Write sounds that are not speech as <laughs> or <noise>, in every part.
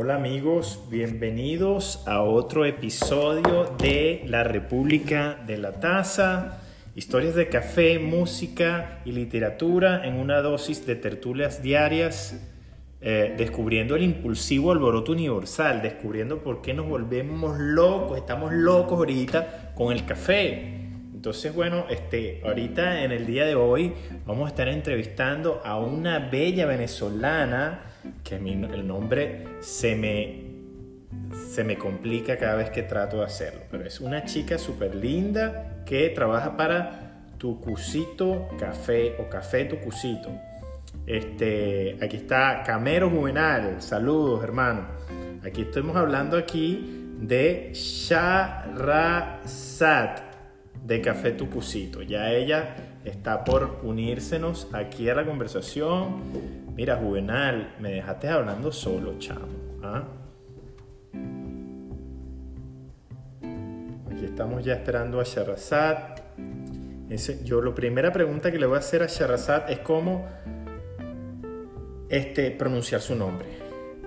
Hola amigos, bienvenidos a otro episodio de La República de la Taza. Historias de café, música y literatura en una dosis de tertulias diarias, eh, descubriendo el impulsivo alboroto universal, descubriendo por qué nos volvemos locos, estamos locos ahorita con el café. Entonces, bueno, este, ahorita en el día de hoy vamos a estar entrevistando a una bella venezolana que el nombre se me, se me complica cada vez que trato de hacerlo, pero es una chica súper linda que trabaja para Tucusito Café o Café Tucusito. Este, aquí está Camero Juvenal, saludos hermano. Aquí estamos hablando aquí de Sharazat de Café Tucusito. Ya ella está por unírsenos aquí a la conversación. Mira, Juvenal, me dejaste hablando solo, chamo. ¿ah? Aquí estamos ya esperando a Sharazad. yo, la primera pregunta que le voy a hacer a Sharazad es cómo este, pronunciar su nombre.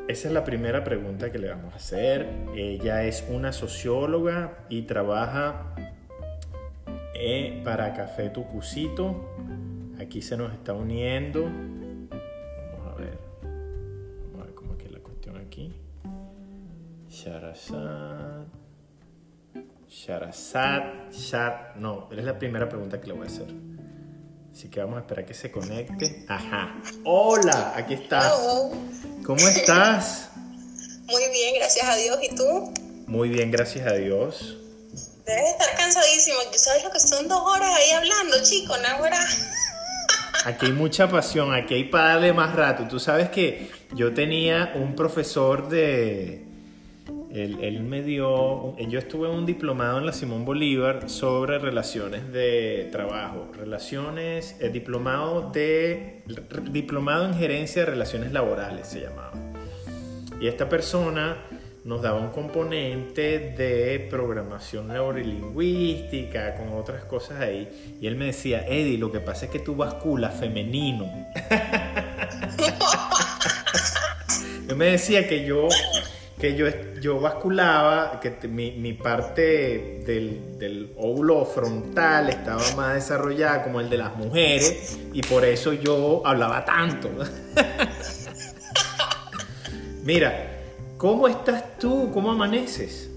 Esa es la primera pregunta que le vamos a hacer. Ella es una socióloga y trabaja eh, para Café Tucusito. Aquí se nos está uniendo. Sharazad. Sharazad. Shar. No, es la primera pregunta que le voy a hacer. Así que vamos a esperar que se conecte. Ajá. Hola, aquí estás. ¿Cómo estás? Muy bien, gracias a Dios. ¿Y tú? Muy bien, gracias a Dios. Cansadísimo. ¿Sabes lo que son dos horas ahí hablando, chico? Náhuara. <laughs> Aquí hay mucha pasión, aquí hay para darle más rato. Tú sabes que yo tenía un profesor de, él, me dio, yo estuve un diplomado en la Simón Bolívar sobre relaciones de trabajo, relaciones, el diplomado de, diplomado en gerencia de relaciones laborales se llamaba. Y esta persona nos daba un componente de programación neurolingüística, con otras cosas ahí. Y él me decía, Eddie, lo que pasa es que tú basculas femenino. <laughs> él me decía que yo que yo, yo basculaba, que mi, mi, parte del, del, óvulo frontal estaba más desarrollada como el de las mujeres y por eso yo hablaba tanto. <laughs> Mira, ¿cómo estás tú? ¿Cómo amaneces?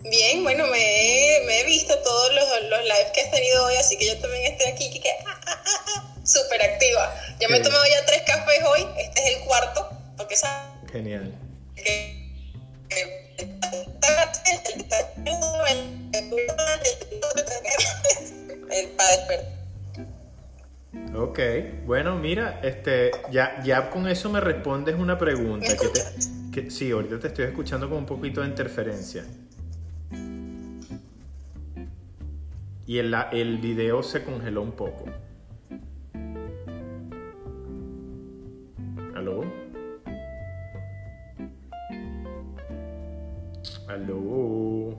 Bien, bueno, me he, me he visto todos los, los, lives que has tenido hoy, así que yo también estoy aquí, que, ah, ah, ah, súper activa. Ya me he tomado ya tres cafés hoy, este es el cuarto, porque Genial. Ok, bueno, mira, este, ya, ya con eso me respondes una pregunta. Que, sí, ahorita te estoy escuchando con un poquito de interferencia. Y el, el video se congeló un poco. ¿Aló? Aló.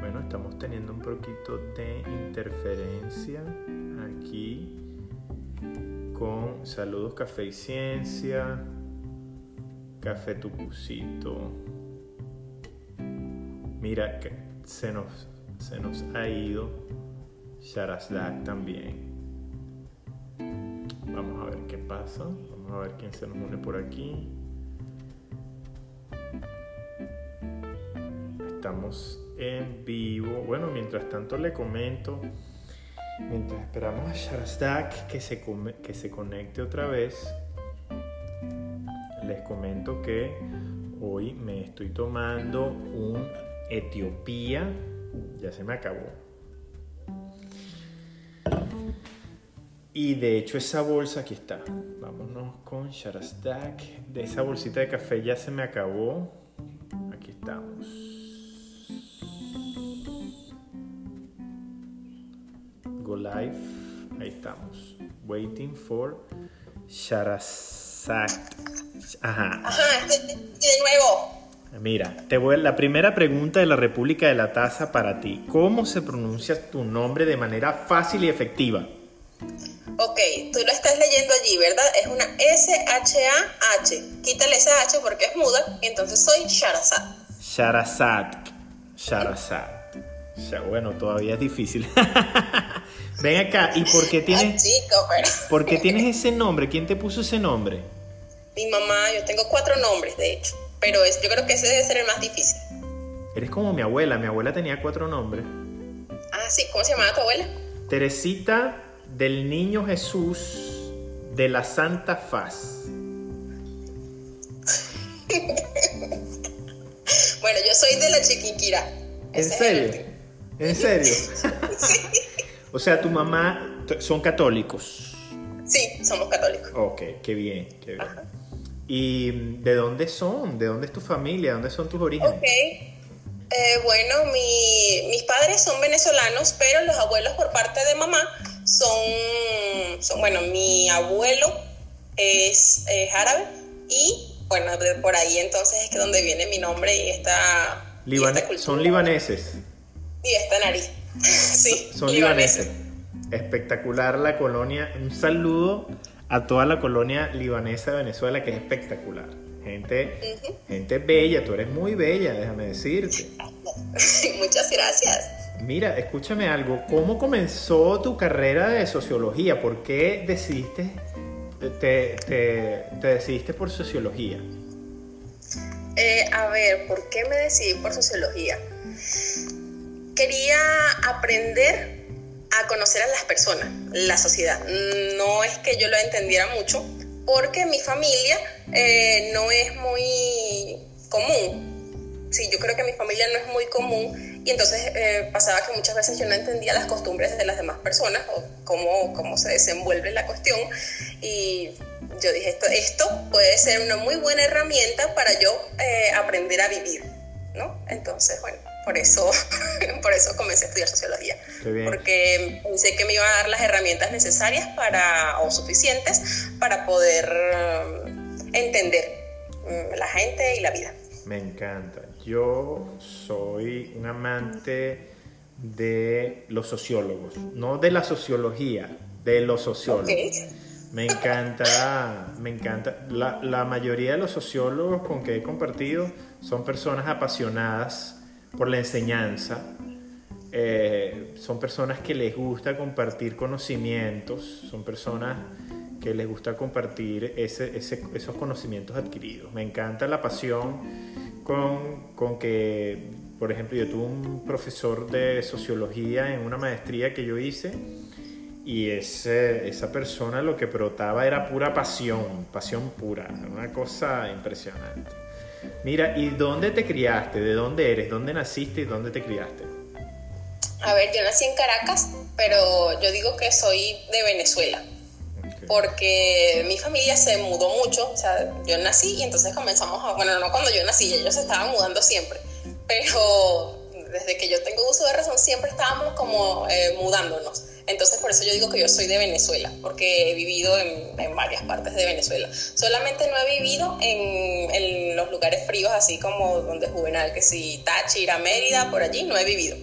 Bueno, estamos teniendo un poquito de interferencia aquí con Saludos Café y Ciencia, Café Tucusito. Mira, que se nos, se nos ha ido Sharazdak también. Vamos a ver qué pasa. Vamos a ver quién se nos une por aquí. Estamos en vivo. Bueno, mientras tanto le comento. Mientras esperamos a Sharazdak que se, que se conecte otra vez, les comento que hoy me estoy tomando un Etiopía. Ya se me acabó Y de hecho esa bolsa aquí está. Vámonos con Sharazdak. De esa bolsita de café ya se me acabó. Aquí estamos. Go live. Ahí estamos. Waiting for Sharazdak. Ajá. Ajá, de nuevo. Mira, te voy a, la primera pregunta de la República de la Taza para ti. ¿Cómo se pronuncia tu nombre de manera fácil y efectiva? Ok, tú lo estás leyendo allí, ¿verdad? Es una S-H-A-H. Quítale esa H porque es muda, entonces soy Sharazad. Sharazad. Sharazad. Bueno, todavía es difícil. <laughs> Ven acá, ¿y por qué tienes, chico, pero... ¿por qué tienes <laughs> ese nombre? ¿Quién te puso ese nombre? Mi mamá, yo tengo cuatro nombres, de hecho, pero es, yo creo que ese debe ser el más difícil. Eres como mi abuela, mi abuela tenía cuatro nombres. Ah, sí, ¿cómo se llamaba tu abuela? Teresita del Niño Jesús de la Santa Faz. <laughs> bueno, yo soy de la Chiquinquirá. ¿En serio? ¿En serio? o sea, tu mamá son católicos. Sí, somos católicos. Ok, qué bien, qué bien. ¿Y de dónde son? ¿De dónde es tu familia? ¿Dónde son tus orígenes? Ok. Eh, bueno, mis padres son venezolanos, pero los abuelos por parte de mamá son, son bueno, mi abuelo es, árabe y bueno, por ahí entonces es que donde viene mi nombre y esta, Son libaneses. Y esta nariz. <laughs> sí. Son libaneses. Espectacular la colonia. Un saludo a toda la colonia libanesa de Venezuela que es espectacular. Gente, gente bella, tú eres muy bella, déjame decirte. <laughs> Muchas gracias. Mira, escúchame algo. ¿Cómo comenzó tu carrera de sociología? ¿Por qué decidiste, te, decidiste por sociología? Eh, a ver, ¿por qué me decidí por sociología? Quería aprender a conocer a las personas, la sociedad. No es que yo lo entendiera mucho, porque mi familia eh, no es muy común. Sí, yo creo que mi familia no es muy común y entonces eh, pasaba que muchas veces yo no entendía las costumbres de las demás personas o cómo, cómo se desenvuelve la cuestión. Y yo dije, esto, esto puede ser una muy buena herramienta para yo eh, aprender a vivir. ¿no? Entonces, bueno, por eso, <laughs> por eso comencé a estudiar sociología. Porque pensé que me iba a dar las herramientas necesarias para, o suficientes para poder mm, entender mm, la gente y la vida. Me encanta. Yo soy un amante de los sociólogos, no de la sociología, de los sociólogos. Me encanta, me encanta. La, mayoría de los sociólogos con que he compartido son personas apasionadas por la enseñanza, eh, son personas que les gusta compartir conocimientos, son personas que les gusta compartir esos conocimientos adquiridos. Me encanta la pasión con, con, que, por ejemplo, yo tuve un profesor de sociología en una maestría que yo hice y ese, esa persona lo que brotaba era pura pasión, pasión pura, una cosa impresionante. Mira, ¿y dónde te criaste? ¿De dónde eres? ¿Dónde naciste y dónde te criaste? A ver, yo nací en Caracas, pero yo digo que soy de Venezuela porque mi familia se mudó mucho, o sea, yo nací y entonces comenzamos a, bueno, no cuando yo nací, ellos se estaban mudando siempre, pero desde que yo tengo uso de razón siempre estábamos como eh, mudándonos. Entonces por eso yo digo que yo soy de Venezuela, porque he vivido en, en varias partes de Venezuela. Solamente no he vivido en, en, los lugares fríos, así como donde Juvenal, que si Táchira, Mérida, por allí, no he vivido.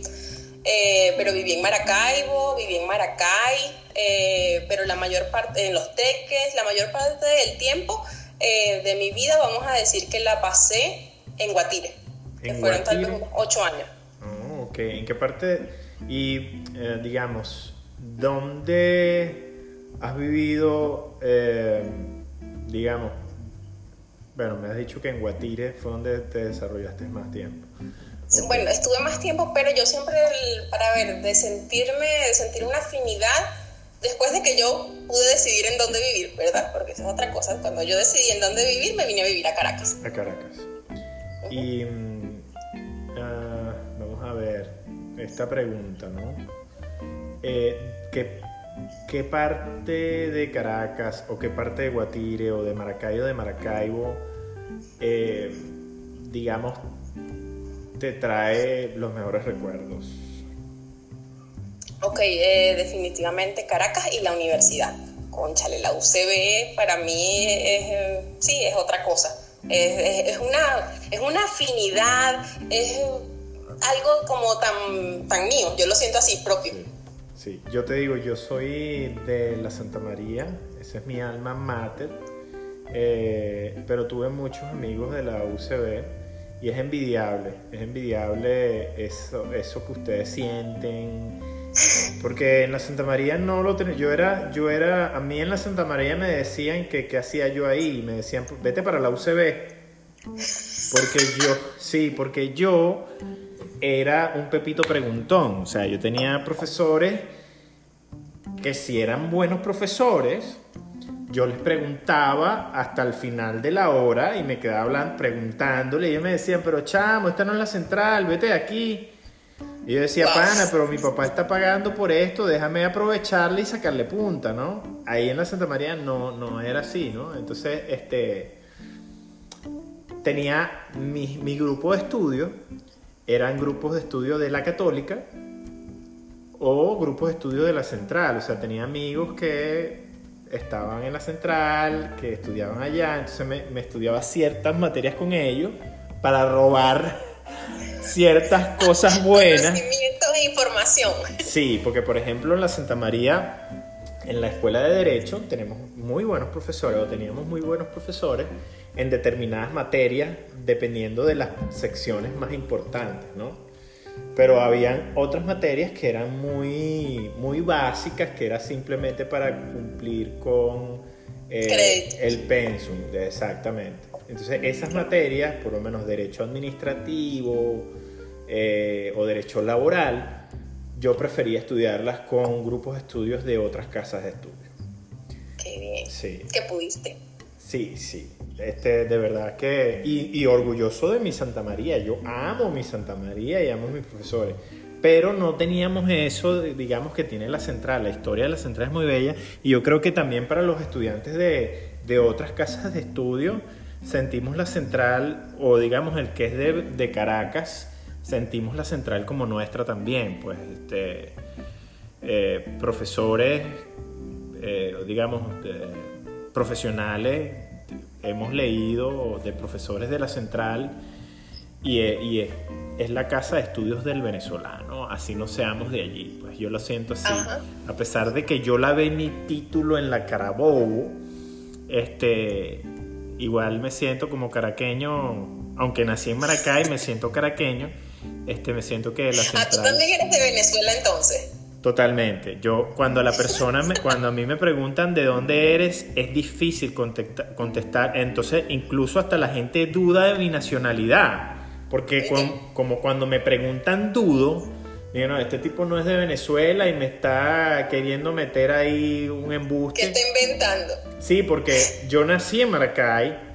Eh, pero viví en Maracaibo, viví en Maracay, eh, pero la mayor parte, en los teques, la mayor parte del tiempo eh, de mi vida, vamos a decir que la pasé en Guatire, que fueron tal vez ocho años. Ok, ¿en qué parte? Y eh, digamos, ¿dónde has vivido, digamos, bueno, me has dicho que en Guatire fue donde te desarrollaste más tiempo. Bueno, estuve más tiempo, pero yo siempre, para ver, de sentirme, de sentir una afinidad, después de que yo pude decidir en dónde vivir, ¿verdad? Porque esa es otra cosa. Cuando yo decidí en dónde vivir, me vine a vivir a Caracas. A Caracas. Y uh, a ver esta pregunta, ¿no? Eh, ¿qué, ¿qué, parte de Caracas o qué parte de Guatire o de Maracaibo de Maracaibo, eh, digamos, te trae los mejores recuerdos? Ok, eh, definitivamente Caracas y la universidad. Conchale, la UCB para mí es, sí, es otra cosa. Es, una, es una afinidad, es algo como tan, tan mío, yo lo siento así propio. Sí, yo te digo, yo soy de la Santa María, esa es mi alma mater, eh, pero tuve muchos amigos de la UCB y es envidiable, es envidiable eso, eso que ustedes sienten, porque en la Santa María no lo tenía, yo era, yo era, a mí en la Santa María me decían que qué hacía yo ahí, me decían, vete para la UCB, porque yo, sí, porque yo era un pepito preguntón. O sea, yo tenía profesores que si eran buenos profesores, yo les preguntaba hasta el final de la hora y me quedaba hablando, preguntándole y ellos me decían, pero chamo, esta no es la central, vete de aquí. Y yo decía, pana, pero mi papá está pagando por esto, déjame aprovecharle y sacarle punta, ¿no? Ahí en la Santa María no, no era así, ¿no? Entonces, este, tenía mi, mi grupo de estudio, eran grupos de estudio de la católica o grupos de estudio de la central, o sea, tenía amigos que estaban en la central, que estudiaban allá, entonces me, me estudiaba ciertas materias con ellos para robar ciertas cosas buenas. Conocimientos e información. Sí, porque por ejemplo en la Santa María, en la escuela de Derecho, tenemos muy buenos profesores, o teníamos muy buenos profesores en determinadas materias, dependiendo de las secciones más importantes, ¿no? Pero habían otras materias que eran muy, muy básicas, que era simplemente para cumplir con eh, el pensum, exactamente. Entonces, esas materias, por lo menos derecho administrativo eh, o derecho laboral, yo prefería estudiarlas con grupos de estudios de otras casas de estudio. Qué bien. Sí. Que pudiste. Sí, sí. Este, de verdad que. Y, y, orgulloso de mi Santa María. Yo amo mi Santa María y amo a mis profesores. Pero no teníamos eso, digamos, que tiene la central. La historia de la central es muy bella. Y yo creo que también para los estudiantes de, de otras casas de estudio, sentimos la central, o digamos el que es de, de Caracas, sentimos la central como nuestra también. Pues, este, eh, profesores, eh, digamos, profesionales hemos leído de profesores de la central y, y es, es, la casa de estudios del venezolano, así no seamos de allí, pues yo lo siento así, Ajá. a pesar de que yo la ve mi título en la Carabobo, este, igual me siento como caraqueño, aunque nací en Maracay, me siento caraqueño, este, me siento que la central... <laughs> Ah, tú también eres de Venezuela entonces. Totalmente. Yo cuando la persona me, cuando a mí me preguntan de dónde eres es difícil contestar, contestar. Entonces incluso hasta la gente duda de mi nacionalidad, porque con, como cuando me preguntan dudo, digo no este tipo no es de Venezuela y me está queriendo meter ahí un embuste. ¿Qué está inventando? Sí, porque yo nací en Maracay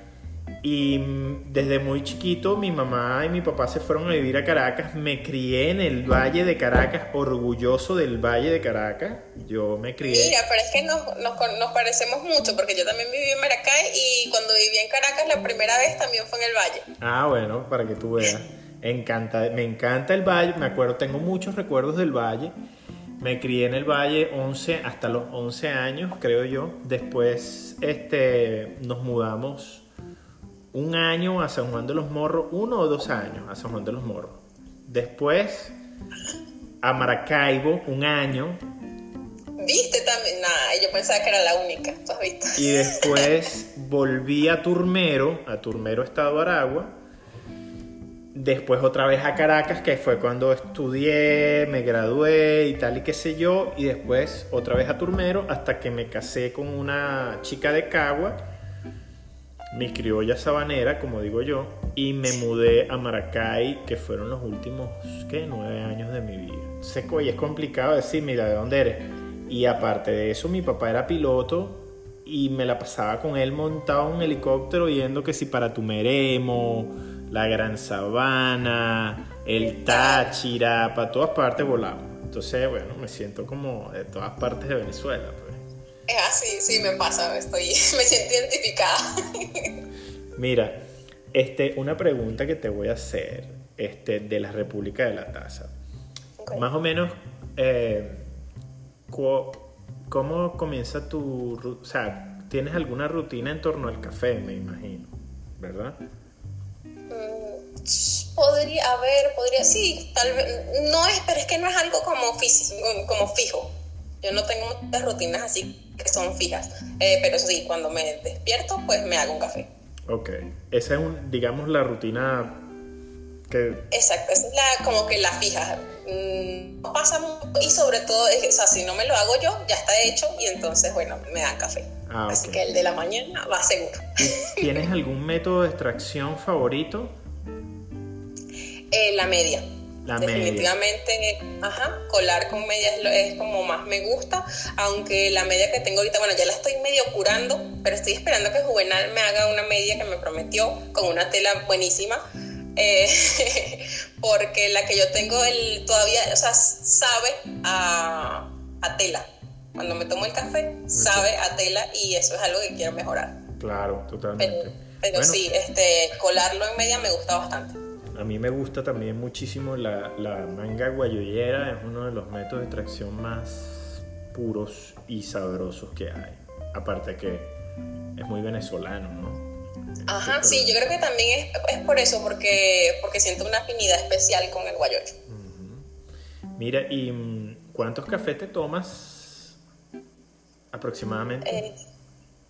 y desde muy chiquito mi mamá y mi papá se fueron a vivir a Caracas. Me crié en el Valle de Caracas, orgulloso del Valle de Caracas. Yo me crié. Mira, pero es que nos, nos, nos, parecemos mucho porque yo también viví en Maracay y cuando viví en Caracas la primera vez también fue en el Valle. Ah, bueno, para que tú veas. Encanta, me encanta el Valle. Me acuerdo, tengo muchos recuerdos del Valle. Me crié en el Valle 11 hasta los 11 años, creo yo. Después este, nos mudamos un año a San Juan de los Morros, uno o dos años a San Juan de los Morros. Después a Maracaibo, un año. ¿Viste también? Nada, yo pensaba que era la única, ¿tú has visto? Y después volví a Turmero, a Turmero, Estado Aragua. Después otra vez a Caracas, que fue cuando estudié, me gradué y tal y qué sé yo. Y después otra vez a Turmero hasta que me casé con una chica de Cagua mi criolla sabanera, como digo yo, y me mudé a Maracay, que fueron los últimos, ¿qué? Nueve años de mi vida. Seco y es complicado decir, mira, ¿de dónde eres? Y aparte de eso, mi papá era piloto y me la pasaba con él montado en un helicóptero yendo que si para Tumeremo, la Gran Sabana, el Táchira, para todas partes volamos. Entonces, bueno, me siento como de todas partes de Venezuela. Es así, sí, me pasa, estoy, <laughs> me siento identificada. Mira, este, una pregunta que te voy a hacer este, de la República de la Taza. Okay. Más o menos, eh, ¿cómo comienza tu... O sea, ¿tienes alguna rutina en torno al café, me imagino? ¿Verdad? Mm, Podría, haber, podría, sí, tal vez, no es, pero es que no es algo como, como fijo. Yo no tengo muchas rutinas así que son fijas, eh, pero sí, cuando me despierto, pues me hago un café. Ok, esa es, un, digamos, la rutina que... Exacto, esa es la, como que la fija. Mm, no pasa y sobre todo, o sea, si no me lo hago yo, ya está hecho y entonces, bueno, me dan café. Ah, Así que el de la mañana va seguro. ¿Tienes algún método de extracción favorito? <laughs> Eh, la media. Definitivamente, ajá, colar con media es, como más me gusta, aunque la media que tengo ahorita, bueno, ya la estoy medio curando, pero estoy esperando que Juvenal me haga una media que me prometió con una tela buenísima, eh, <laughs> porque la que yo tengo el, todavía, o sea, sabe a, tela. Cuando me tomo el café, sabe a tela y eso es algo que quiero mejorar. Claro, totalmente. Pero, sí, este, colarlo en media me gusta bastante. A mí me gusta también muchísimo la, manga guayollera, es uno de los métodos de extracción más puros y sabrosos que hay. Aparte que es muy venezolano, ¿no? Ajá, sí, yo creo que también es, por eso, porque, porque siento una afinidad especial con el guayoyo. Mira, ¿y mm, cuántos cafés te tomas aproximadamente?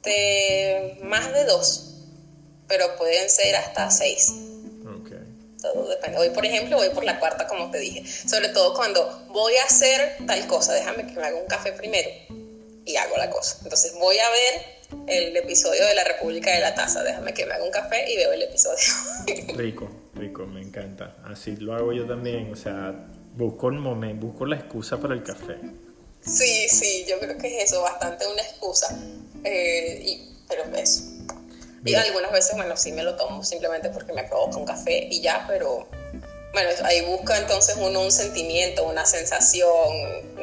Este, más de dos, pero pueden ser hasta seis todo depende. Hoy, por ejemplo, voy por la cuarta, como te dije. Sobre todo cuando voy a hacer tal cosa, déjame que me haga un café primero y hago la cosa. Entonces voy a ver el episodio de la República de la Taza, déjame que me haga un café y veo el episodio. <laughs> Rico, rico, me encanta. Así lo hago yo también, o sea, busco el momento, busco la excusa para el café. Sí, sí, yo creo que es eso, bastante una excusa. Eh, y, pero eso y algunas veces, bueno, sí me lo tomo simplemente porque me provoca un café y ya, pero bueno, ahí busca entonces uno un sentimiento, una sensación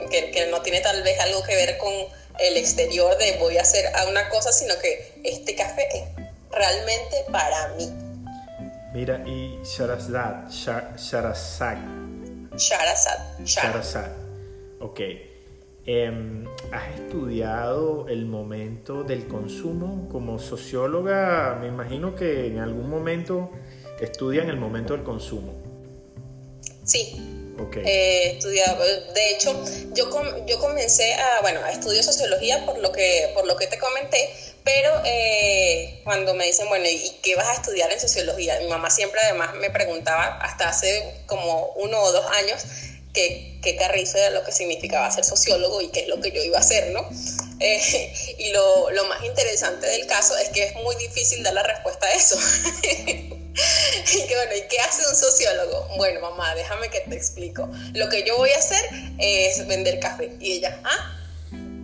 que, que, no tiene tal vez algo que ver con el exterior de voy a hacer una cosa, sino que este café es realmente para mí. Mira, y Sharazad, Sharazad. Sharazad. Sharazad. Ok. Em, ¿Has estudiado el momento del consumo? Como socióloga, me imagino que en algún momento estudian el momento del consumo. Sí. Okay. He estudiado, de hecho, yo, yo comencé a, bueno, a estudiar sociología por lo que, por lo que te comenté, pero eh, cuando me dicen, bueno, ¿y qué vas a estudiar en sociología? Mi mamá siempre además me preguntaba, hasta hace como uno o dos años, qué, qué carrizo era lo que significaba ser sociólogo y qué es lo que yo iba a hacer, ¿no? <laughs> Eh, y lo, lo, más interesante del caso es que es muy difícil dar la respuesta a eso. <laughs> y que bueno, ¿y qué hace un sociólogo? Bueno, mamá, déjame que te explico. Lo que yo voy a hacer es vender café. Y ella, ah,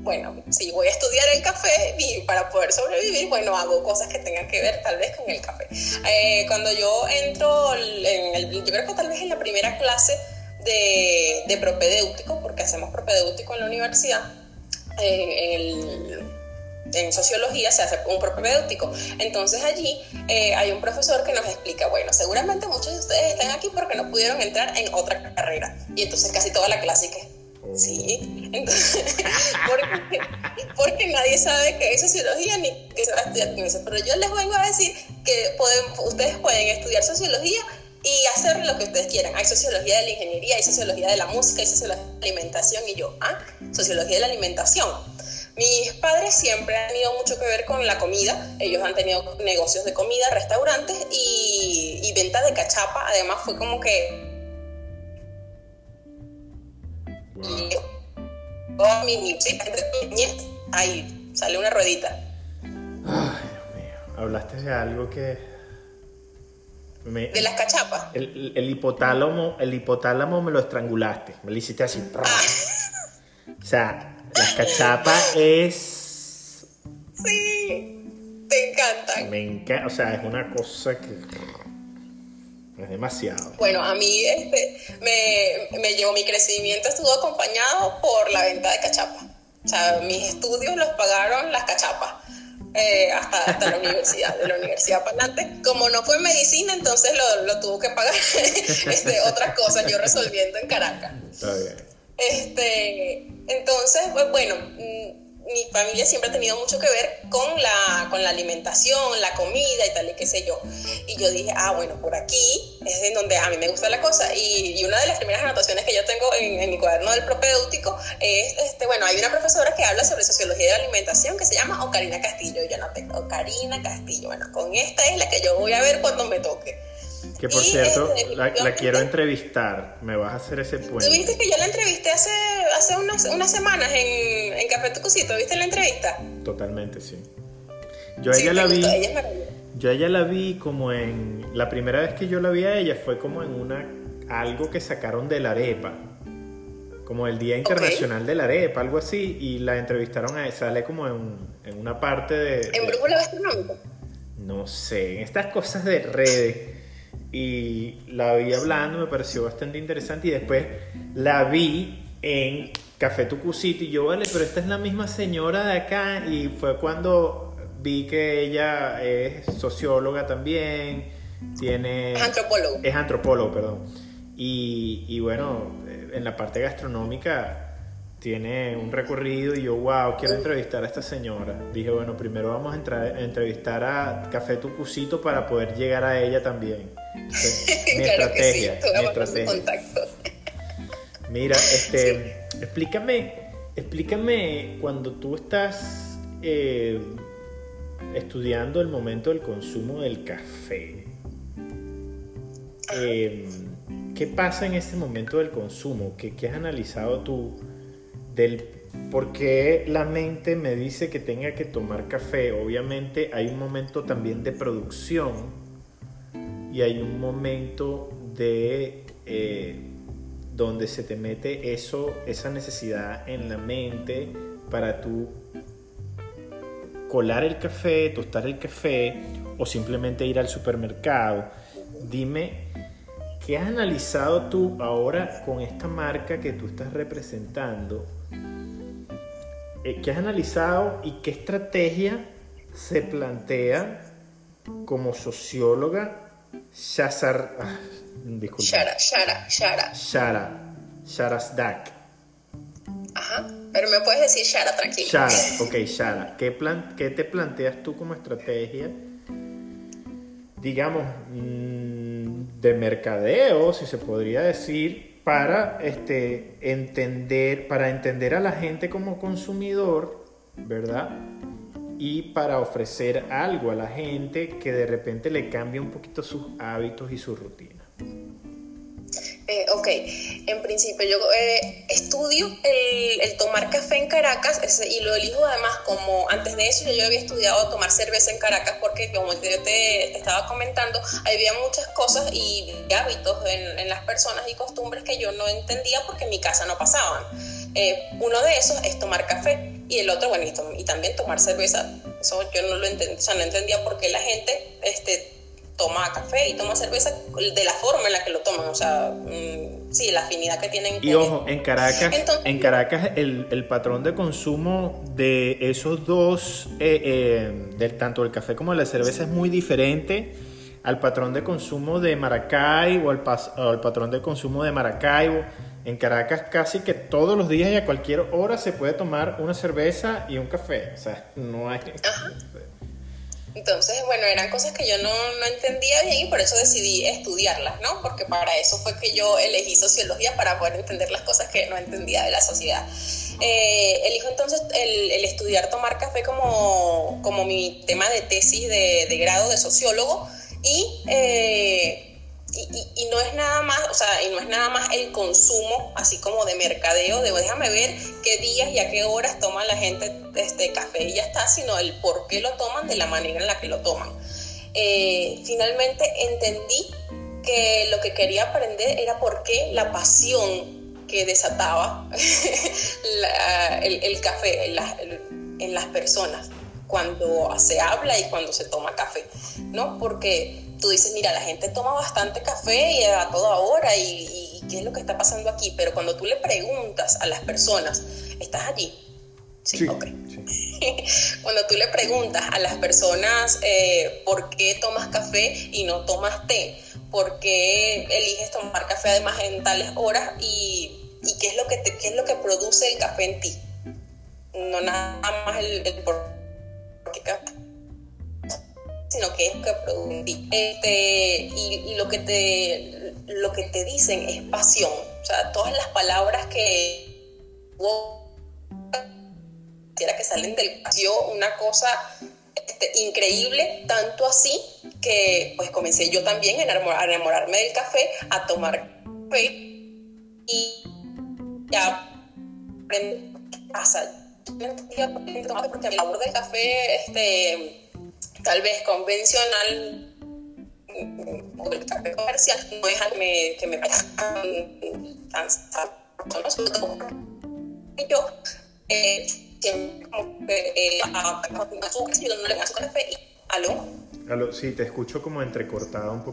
bueno, si voy a estudiar el café y para poder sobrevivir, bueno, hago cosas que tengan que ver tal vez con el café. Eh, cuando yo entro en el, yo creo que tal vez en la primera clase de, de propedéutico, porque hacemos propedéutico en la universidad, en, sociología se hace un propedéutico. Entonces allí eh, hay un profesor que nos explica, bueno, seguramente muchos de ustedes están aquí porque no pudieron entrar en otra carrera. Y entonces casi toda la clase que... Sí, <laughs> porque, porque, nadie sabe que es sociología ni que se va a estudiar con eso. Pero yo les vengo a decir que pueden, ustedes pueden estudiar sociología y hacer lo que ustedes quieran. Hay sociología de la ingeniería, hay sociología de la música, hay sociología de la alimentación y yo, ah, sociología de la alimentación. Mis padres siempre han tenido mucho que ver con la comida, ellos han tenido negocios de comida, restaurantes y, y venta de cachapa, además fue como que... ahí sale una ruedita. Ay, Dios mío, hablaste de algo que de las cachapas. El, el, hipotálamo, el hipotálamo me lo estrangulaste. Me lo hiciste así. Ah. O sea, las cachapas es. Sí, te encantan. Me encanta, o sea, es una cosa que. Es demasiado. Bueno, a mí este, me, me llevó mi crecimiento, estuvo acompañado por la venta de cachapas. O sea, mis estudios los pagaron las cachapas eh, hasta, hasta, la universidad, de la universidad para adelante. Como no fue medicina, entonces lo, lo tuvo que pagar <laughs> este, otras cosas, yo resolviendo en Caracas. Este, entonces, pues bueno, mm, mi familia siempre ha tenido mucho que ver con la, con la alimentación, la comida y tal y qué sé yo. Y yo dije, ah, bueno, por aquí es en donde a mí me gusta la cosa. Y, una de las primeras anotaciones que yo tengo en, mi cuaderno del propedéutico es, este, bueno, hay una profesora que habla sobre sociología de la alimentación que se llama Ocarina Castillo. Y yo no tengo Ocarina Castillo. Bueno, con esta es la que yo voy a ver cuando me toque. Que por cierto, este, la, quiero entrevistar. Me vas a hacer ese puente. Tú viste que yo la entrevisté hace, hace unas, unas semanas en, en Café Tucusito. ¿Viste la entrevista? Totalmente, sí. Yo a ella la vi. yo a ella la vi como en. La primera vez que yo la vi a ella fue como en una. Algo que sacaron de la arepa. Como el Día Internacional de la Arepa, algo así. Y la entrevistaron a sale como en, en una parte de. ¿En Brújula Gastronómica? No sé, en estas cosas de redes y la vi hablando, me pareció bastante interesante y después la vi en Café Tucusito y yo, vale, pero esta es la misma señora de acá y fue cuando vi que ella es socióloga también, tiene... Es antropólogo. Es antropólogo, perdón. Y, y bueno, en la parte gastronómica tiene un recorrido y yo, wow, quiero entrevistar a esta señora. Dije, bueno, primero vamos a, entrevistar a Café Tucusito para poder llegar a ella también <laughs> mi estrategia, mi estrategia. Mira, <laughs> este, explícame, explícame cuando tú estás eh, estudiando el momento del consumo del café. Em, ¿Qué pasa en ese momento del consumo? ¿Qué, ¿Qué, has analizado tú del por qué la mente me dice que tenga que tomar café? Obviamente hay un momento también de producción y hay un momento de eh, donde se te mete eso, esa necesidad en la mente para tú colar el café, tostar el café o simplemente ir al supermercado. Dime, ¿qué has analizado tú ahora con esta marca que tú estás representando? Eh, ¿Qué has analizado y qué estrategia se plantea como socióloga Shazar. Ah. Shara, Shara, Shara. Shara. Sharasdak. Ajá. Pero me puedes decir Shara, tranquilo. Shara, ok, Shara. ¿Qué, plan, ¿Qué te planteas tú como estrategia? Digamos, mm, de mercadeo, si se podría decir, para este, entender, para entender a la gente como consumidor, ¿verdad? y para ofrecer algo a la gente que de repente le cambie un poquito sus hábitos y su rutina. Eh, ok, en principio yo eh, estudio el, tomar café en Caracas y lo elijo además como antes de eso yo, había estudiado tomar cerveza en Caracas porque como yo te, estaba comentando, había muchas cosas y hábitos en, en, las personas y costumbres que yo no entendía porque en mi casa no pasaban. Eh, uno de esos es tomar café y el otro, bueno, y, también tomar cerveza. Eso yo no lo entendía, o sea, no entendía por qué la gente este, toma café y toma cerveza de la forma en la que lo toman, o sea, mm, sí, la afinidad que tienen. Y ojo, en Caracas, en Caracas el, el, patrón de consumo de esos dos, eh, eh, del, tanto el café como la cerveza es muy diferente al patrón de consumo de Maracay o al, al patrón de consumo de Maracaibo en Caracas casi que todos los días y a cualquier hora se puede tomar una cerveza y un café. O sea, no hay... Entonces, bueno, eran cosas que yo no, no, entendía bien y por eso decidí estudiarlas, ¿no? Porque para eso fue que yo elegí sociología, para poder entender las cosas que no entendía de la sociedad. Eh, elijo entonces el, estudiar tomar café como, como mi tema de tesis de, de grado de sociólogo y... Eh, y, no es nada más, o sea, y no es nada más el consumo, así como de mercadeo, de déjame ver qué días y a qué horas toma la gente este café y ya está, sino el por qué lo toman de la manera en la que lo toman. Eh, finalmente entendí que lo que quería aprender era por qué la pasión que desataba <laughs> el, café en las personas cuando se habla y cuando se toma café, ¿no? Porque tú dices, mira, la gente toma bastante café y a toda hora y, qué es lo que está pasando aquí, pero cuando tú le preguntas a las personas, ¿estás allí? Sí, ok. <laughs> cuando tú le preguntas a las personas eh, por qué tomas café y no tomas té, por qué eliges tomar café además en tales horas y, qué, es lo que qué es lo que produce el café en ti. no nada más el, el por sino que es que producir. Este, y, lo que te lo que te dicen es pasión. O sea, todas las palabras que que salen del pasión, una cosa este, increíble, tanto así que pues comencé yo también a, enamorarme del café, a tomar café y ya aprendí pasa. Porque el sabor del café, este, tal vez convencional, comercial, no es que me, que me tan, tan, yo eh, como eh, a, escucho como entrecortada un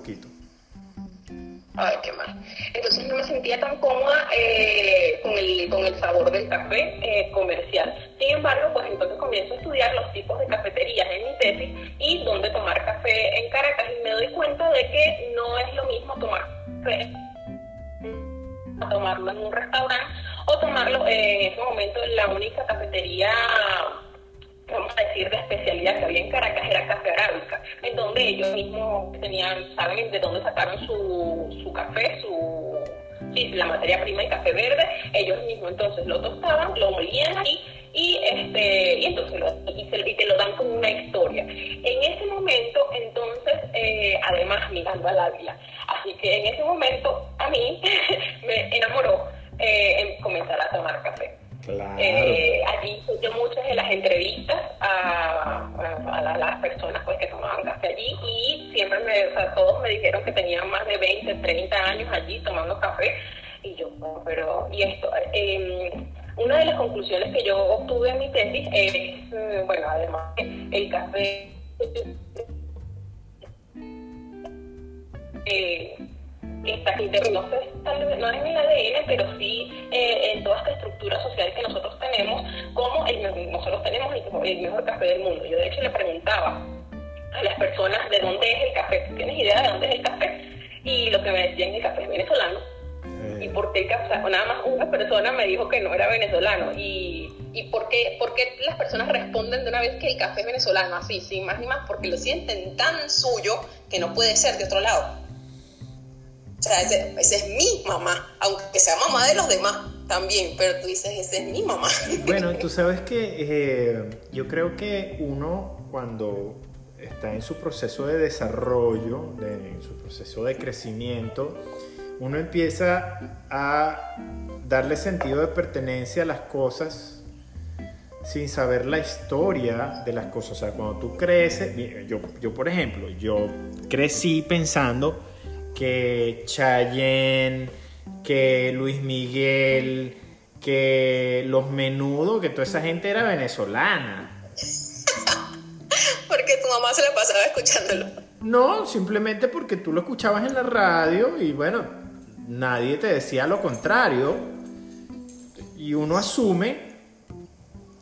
poquito. Ay, qué mal. Entonces no me sentía tan cómoda eh, con, el, con el sabor del café eh, comercial. Sin embargo, pues entonces comienzo a estudiar los tipos de cafeterías en mi tesis y dónde tomar café en Caracas y me doy cuenta de que no es lo mismo tomar café tomarlo en un restaurante o tomarlo eh, en ese momento la única cafetería vamos a decir, de especialidad que había en Caracas era café arábica, en donde ellos mismos tenían, saben de dónde sacaron su, su café, su sí, la materia prima de café verde, ellos mismos entonces lo tostaban, lo molían ahí y este y entonces lo, y, te lo dan como una historia. En ese momento, entonces, eh, además mirando al Ávila. Así que en ese momento a mí <laughs> me enamoró eh, comenzar a tomar café. Eh, allí hice muchas de las entrevistas allí y siempre me, o sea, todos me dijeron que tenían más de 20, 30 años allí tomando café. Y yo, pero, y esto, eh, una de las conclusiones que yo obtuve en mi tesis es, eh, bueno, además el café eh, está no, no es en el ADN, pero sí eh, en toda esta estructura social que nosotros tenemos, como el, nosotros tenemos el, mejor café del mundo. Yo de hecho le preguntaba a las personas de dónde es el café, ¿tienes idea de dónde es el café? Y lo que me decían, el café es venezolano ¿Y por qué nada más una persona me dijo que no era venezolano? ¿Y, y por, qué, por, qué, las personas responden de una vez que el café es venezolano? Así, sin más ni más, porque lo sienten tan suyo que no puede ser de otro lado. O sea, esa es mi mamá, aunque sea mamá de los demás también, pero tú dices, esa es mi mamá. Bueno, <laughs> tú sabes que eh, yo creo que uno cuando está en su proceso de desarrollo, en su proceso de crecimiento, uno empieza a darle sentido de pertenencia a las cosas sin saber la historia de las cosas. O sea, cuando tú creces, yo, yo por ejemplo, yo crecí pensando que Chayen, que Luis Miguel, que Los Menudos, que toda esa gente era venezolana. Mamá se la pasaba escuchándolo. No, simplemente porque tú lo escuchabas en la radio y bueno, nadie te decía lo contrario y uno asume,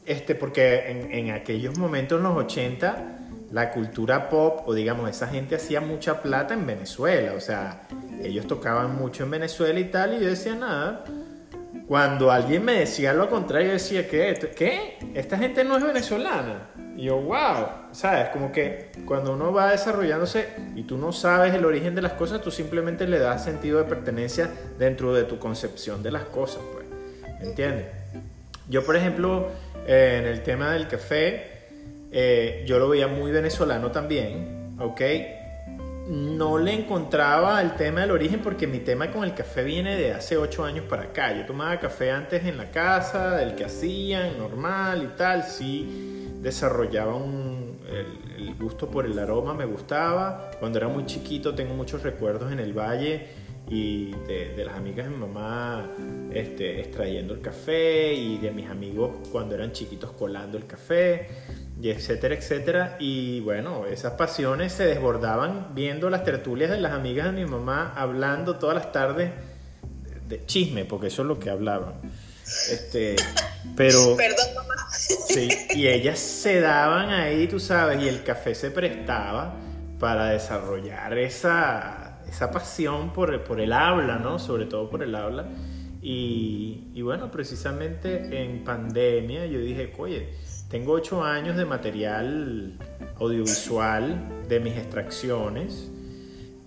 este, porque en, en, aquellos momentos, en los 80, la cultura pop, o digamos, esa gente hacía mucha plata en Venezuela, o sea, ellos tocaban mucho en Venezuela y tal, y yo decía nada. Cuando alguien me decía lo contrario, yo decía, ¿qué? ¿Qué? Esta gente no es venezolana. Y yo, wow, ¿sabes? Como que cuando uno va desarrollándose y tú no sabes el origen de las cosas, tú simplemente le das sentido de pertenencia dentro de tu concepción de las cosas, pues. ¿Entiendes? Yo, por ejemplo, eh, en el tema del café, eh, yo lo veía muy venezolano también, ¿ok? No le encontraba el tema del origen porque mi tema con el café viene de hace ocho años para acá. Yo tomaba café antes en la casa, del que hacían, normal y tal, sí desarrollaba un, el, gusto por el aroma, me gustaba. Cuando era muy chiquito tengo muchos recuerdos en el valle y de, las amigas de mi mamá este, extrayendo el café y de mis amigos cuando eran chiquitos colando el café y etcétera, etcétera. Y bueno, esas pasiones se desbordaban viendo las tertulias de las amigas de mi mamá hablando todas las tardes de chisme, porque eso es lo que hablaban. Este, pero... <laughs> Perdón, mamá. <laughs> Sí, y ellas se daban ahí, tú sabes, y el café se prestaba para desarrollar esa, esa pasión por, por el habla, ¿no? Sobre todo por el habla. Y, y bueno, precisamente en pandemia yo dije, oye, tengo ocho años de material audiovisual de mis extracciones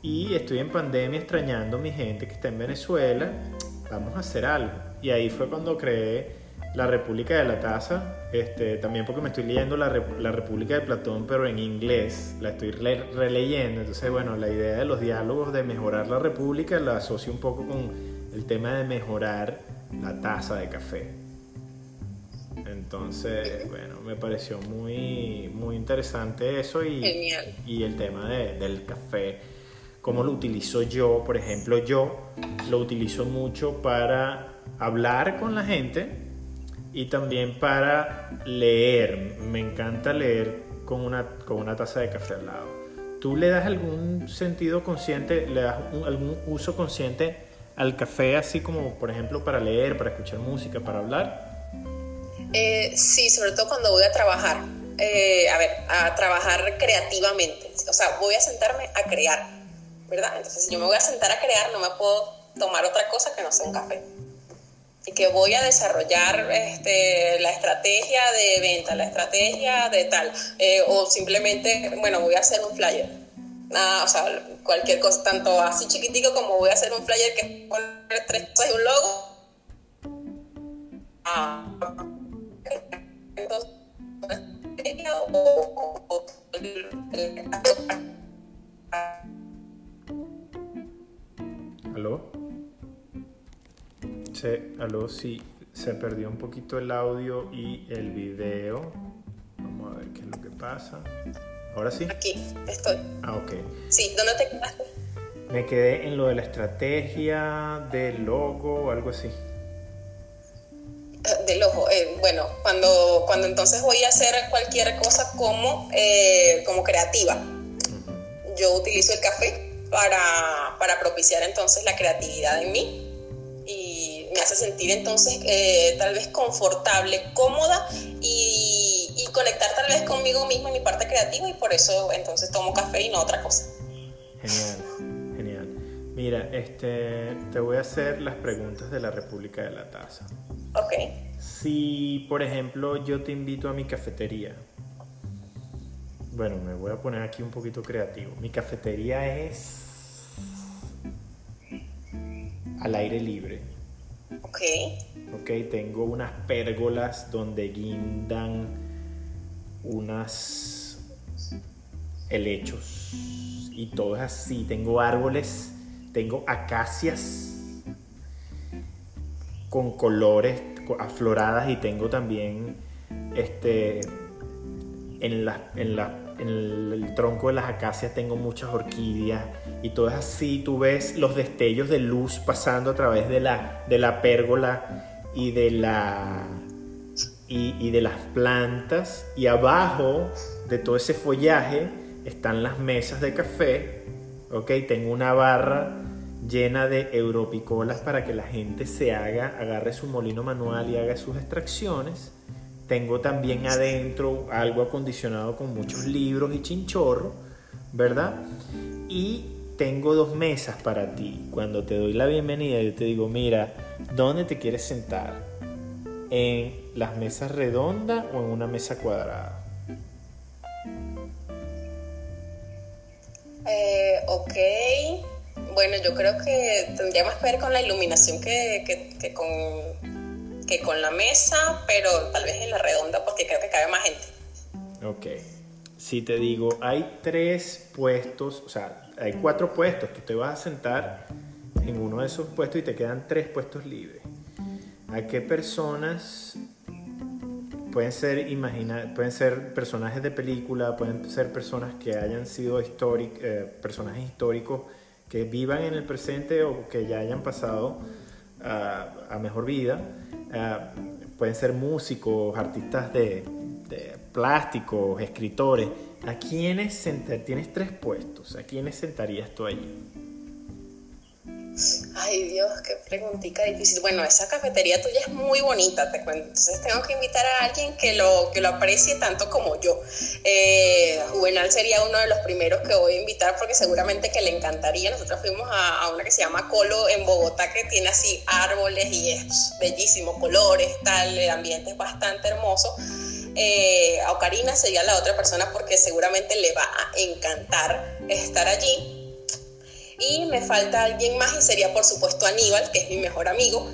y estoy en pandemia extrañando a mi gente que está en Venezuela. Vamos a hacer algo. Y ahí fue cuando creé la República de la Taza, este, también porque me estoy leyendo la, la, República de Platón, pero en inglés, la estoy releyendo. Entonces, bueno, la idea de los diálogos de mejorar la República la asocio un poco con el tema de mejorar la taza de café. Entonces, bueno, me pareció muy, muy interesante eso y, y el tema de, del café, cómo lo utilizo yo, por ejemplo, yo lo utilizo mucho para hablar con la gente y también para leer. Me encanta leer con una, con una taza de café al lado. ¿Tú le das algún sentido consciente, le das algún uso consciente al café, así como por ejemplo para leer, para escuchar música, para hablar? Eh, sí, sobre todo cuando voy a trabajar. Eh, a ver, a trabajar creativamente. O sea, voy a sentarme a crear, ¿verdad? Entonces, si yo me voy a sentar a crear, no me puedo tomar otra cosa que no sea un café que voy a desarrollar este, la estrategia de venta, la estrategia de tal, eh, o simplemente, bueno, voy a hacer un flyer. Nada, o sea, cualquier cosa, tanto así chiquitico como voy a hacer un flyer que pone tres cosas y un logo. Ah, ¿Aló? Se, aló, sí, se perdió un poquito el audio y el video. Vamos a ver qué es lo que pasa. ¿Ahora sí? Aquí, estoy. Ah, ok. Sí, ¿dónde te quedaste? Me quedé en lo de la estrategia, del logo o algo así. Eh, del logo, eh, bueno, cuando, cuando entonces voy a hacer cualquier cosa como, eh, como creativa, yo utilizo el café para, para propiciar entonces la creatividad en mí me hace sentir entonces eh, tal vez confortable, cómoda y, y, conectar tal vez conmigo misma en mi parte creativa y por eso entonces tomo café y no otra cosa. Genial, genial. Mira, este, te voy a hacer las preguntas de la República de la Taza. Ok. Si, por ejemplo, yo te invito a mi cafetería, bueno, me voy a poner aquí un poquito creativo. Mi cafetería es al aire libre. Ok. Ok, tengo unas pérgolas donde guindan unas helechos y todo es así. Tengo árboles, tengo acacias con colores afloradas y tengo también este en la, en la en el, tronco de las acacias tengo muchas orquídeas y todo es así. Tú ves los destellos de luz pasando a través de la, de la pérgola y de, la, y, y de las plantas. Y abajo de todo ese follaje están las mesas de café. Ok, tengo una barra llena de europicolas para que la gente se haga, agarre su molino manual y haga sus extracciones. Tengo también adentro algo acondicionado con muchos libros y chinchorro, ¿verdad? Y tengo dos mesas para ti. Cuando te doy la bienvenida, yo te digo, mira, ¿dónde te quieres sentar? ¿En las mesas redondas o en una mesa cuadrada? Eh, ok. Bueno, yo creo que tendría más que ver con la iluminación que, que con que con la mesa, pero tal vez en la redonda porque creo que cabe más gente. Ok. Si te digo, hay tres puestos, o sea, hay cuatro puestos, tú te vas a sentar en uno de esos puestos y te quedan tres puestos libres. ¿A qué personas pueden ser imagina pueden ser personajes de película, pueden ser personas que hayan sido eh, personajes históricos que vivan en el presente o que ya hayan pasado a mejor vida? Ah, pueden ser músicos, artistas de, de plásticos, escritores. ¿A quiénes sentar? Tienes tres puestos. ¿A quiénes sentarías tú allí? Ay Dios, qué preguntita difícil. Bueno, esa cafetería tuya es muy bonita, te cuento. Entonces tengo que invitar a alguien que lo, que lo aprecie tanto como yo. Eh, Juvenal sería uno de los primeros que voy a invitar porque seguramente que le encantaría. Nosotros fuimos a, una que se llama Colo en Bogotá que tiene así árboles y es bellísimo, colores, tal, el ambiente es bastante hermoso. Eh, a Ocarina sería la otra persona porque seguramente le va a encantar estar allí. Y me falta alguien más y sería por supuesto Aníbal, que es mi mejor amigo.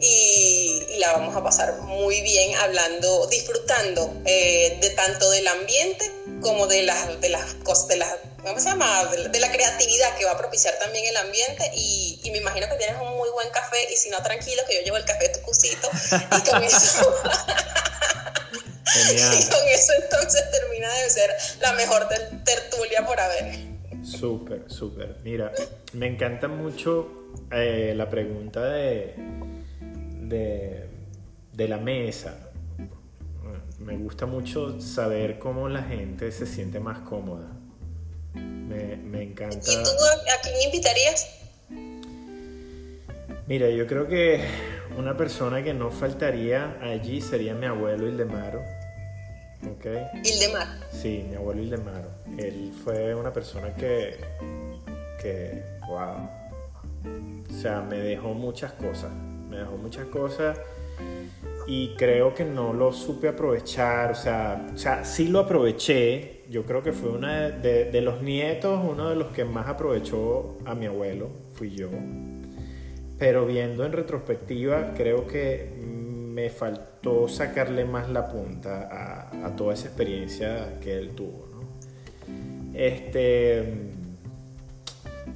Y, la vamos a pasar muy bien hablando, disfrutando eh, de tanto del ambiente como de las, de las cosas, de las, ¿cómo se llama? De, la creatividad que va a propiciar también el ambiente y, y, me imagino que tienes un muy buen café y si no, tranquilo, que yo llevo el café de tu cusito y con eso... <laughs> y con eso entonces termina de ser la mejor tertulia por haber. Súper, súper. Mira, me encanta mucho eh, la pregunta de, de, la mesa. Me gusta mucho saber cómo la gente se siente más cómoda. Me, me encanta. ¿Y tú a quién invitarías? Mira, yo creo que una persona que no faltaría allí sería mi abuelo Ildemaro Okay. Ildemar. Sí, mi abuelo Ildemar. Él fue una persona que, que, wow. O sea, me dejó muchas cosas. Me dejó muchas cosas y creo que no lo supe aprovechar. O sea, o sea sí lo aproveché. Yo creo que fue una de, de los nietos, uno de los que más aprovechó a mi abuelo, fui yo. Pero viendo en retrospectiva, creo que me faltó sacarle más la punta a, toda esa experiencia que él tuvo. Este,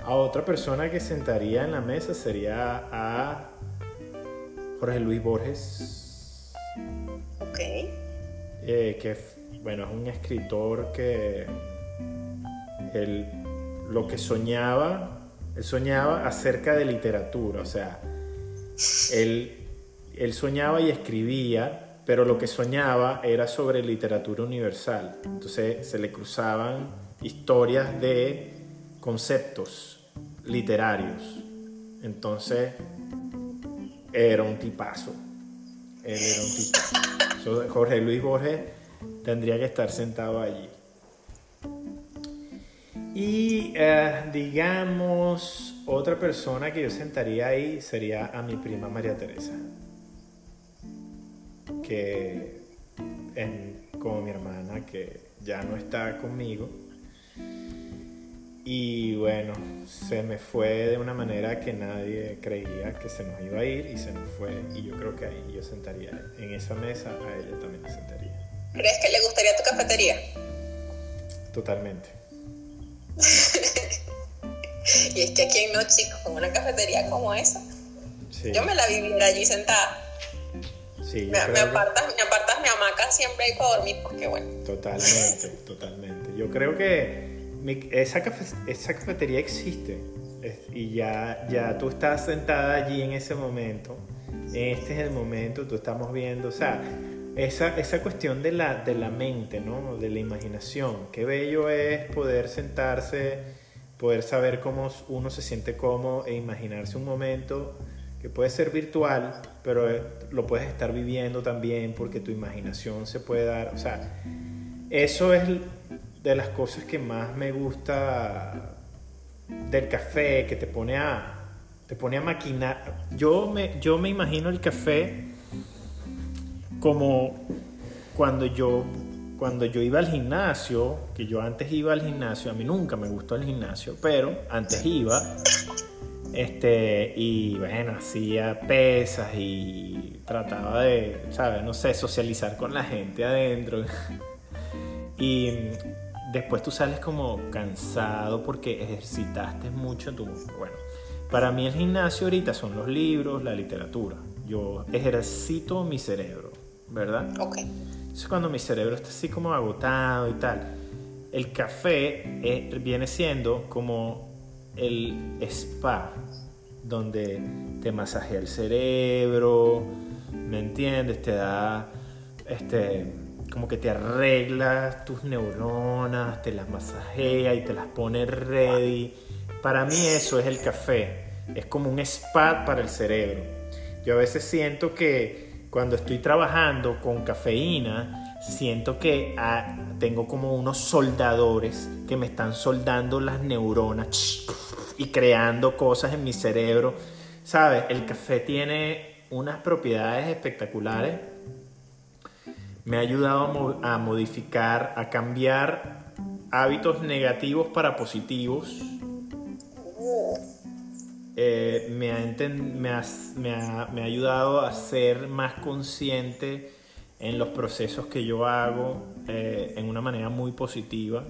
a otra persona que sentaría en la mesa sería a Jorge Luis Borges. Ok. Eh, que bueno, es un escritor que él, lo que soñaba, él soñaba acerca de literatura, o sea, él él soñaba y escribía, pero lo que soñaba era sobre literatura universal. Entonces se le cruzaban historias de conceptos literarios. Entonces era un tipazo. Él era un tipazo. Jorge Luis Borges tendría que estar sentado allí. Y eh, digamos, otra persona que yo sentaría ahí sería a mi prima María Teresa que como mi hermana que ya no está conmigo. Y bueno, se me fue de una manera que nadie creía que se nos iba a ir y se nos fue. Y yo creo que ahí yo sentaría en esa mesa, a ella también la sentaría. ¿Crees que le gustaría tu cafetería? Totalmente. <laughs> y es que aquí en No Chicos, con una cafetería como esa, yo me la viviría allí sentada me, apartas, mi hamaca siempre ahí para dormir porque bueno. Totalmente, <laughs> totalmente. Yo creo que esa, esa cafetería existe y ya, ya tú estás sentada allí en ese momento. Este es el momento, tú estamos viendo, o sea, esa, esa cuestión de la, de la mente, ¿no? De la imaginación. Qué bello es poder sentarse, poder saber cómo uno se siente cómodo e imaginarse un momento que puede ser virtual, pero eh, lo puedes estar viviendo también porque tu imaginación se puede dar. O sea, eso es de las cosas que más me gusta del café, que te pone a, te pone a maquinar. Yo me, yo me imagino el café como cuando yo, cuando yo iba al gimnasio, que yo antes iba al gimnasio, a mí nunca me gustó el gimnasio, pero antes iba este, y bueno, hacía pesas y trataba de, ¿sabes? No sé, socializar con la gente adentro. <laughs> y después tú sales como cansado porque ejercitaste mucho tu... Bueno, para mí el gimnasio ahorita son los libros, la literatura. Yo ejercito mi cerebro, ¿verdad? Ok. Entonces cuando mi cerebro está así como agotado y tal, el café eh, viene siendo como el spa, donde te masajea el cerebro, ¿me entiendes? Te da, este, como que te arregla tus neuronas, te las masajea y te las pone ready. Para mí eso es el café. es como un spa para el cerebro. Yo a veces siento que cuando estoy trabajando con cafeína, siento que ah, tengo como unos soldadores que me están soldando las neuronas y creando cosas en mi cerebro. ¿Sabes? El café tiene unas propiedades espectaculares. Me ha ayudado a modificar, a cambiar hábitos negativos para positivos. Eh, me, ha ayudado a ser más consciente en los procesos que yo hago eh, en una manera muy positiva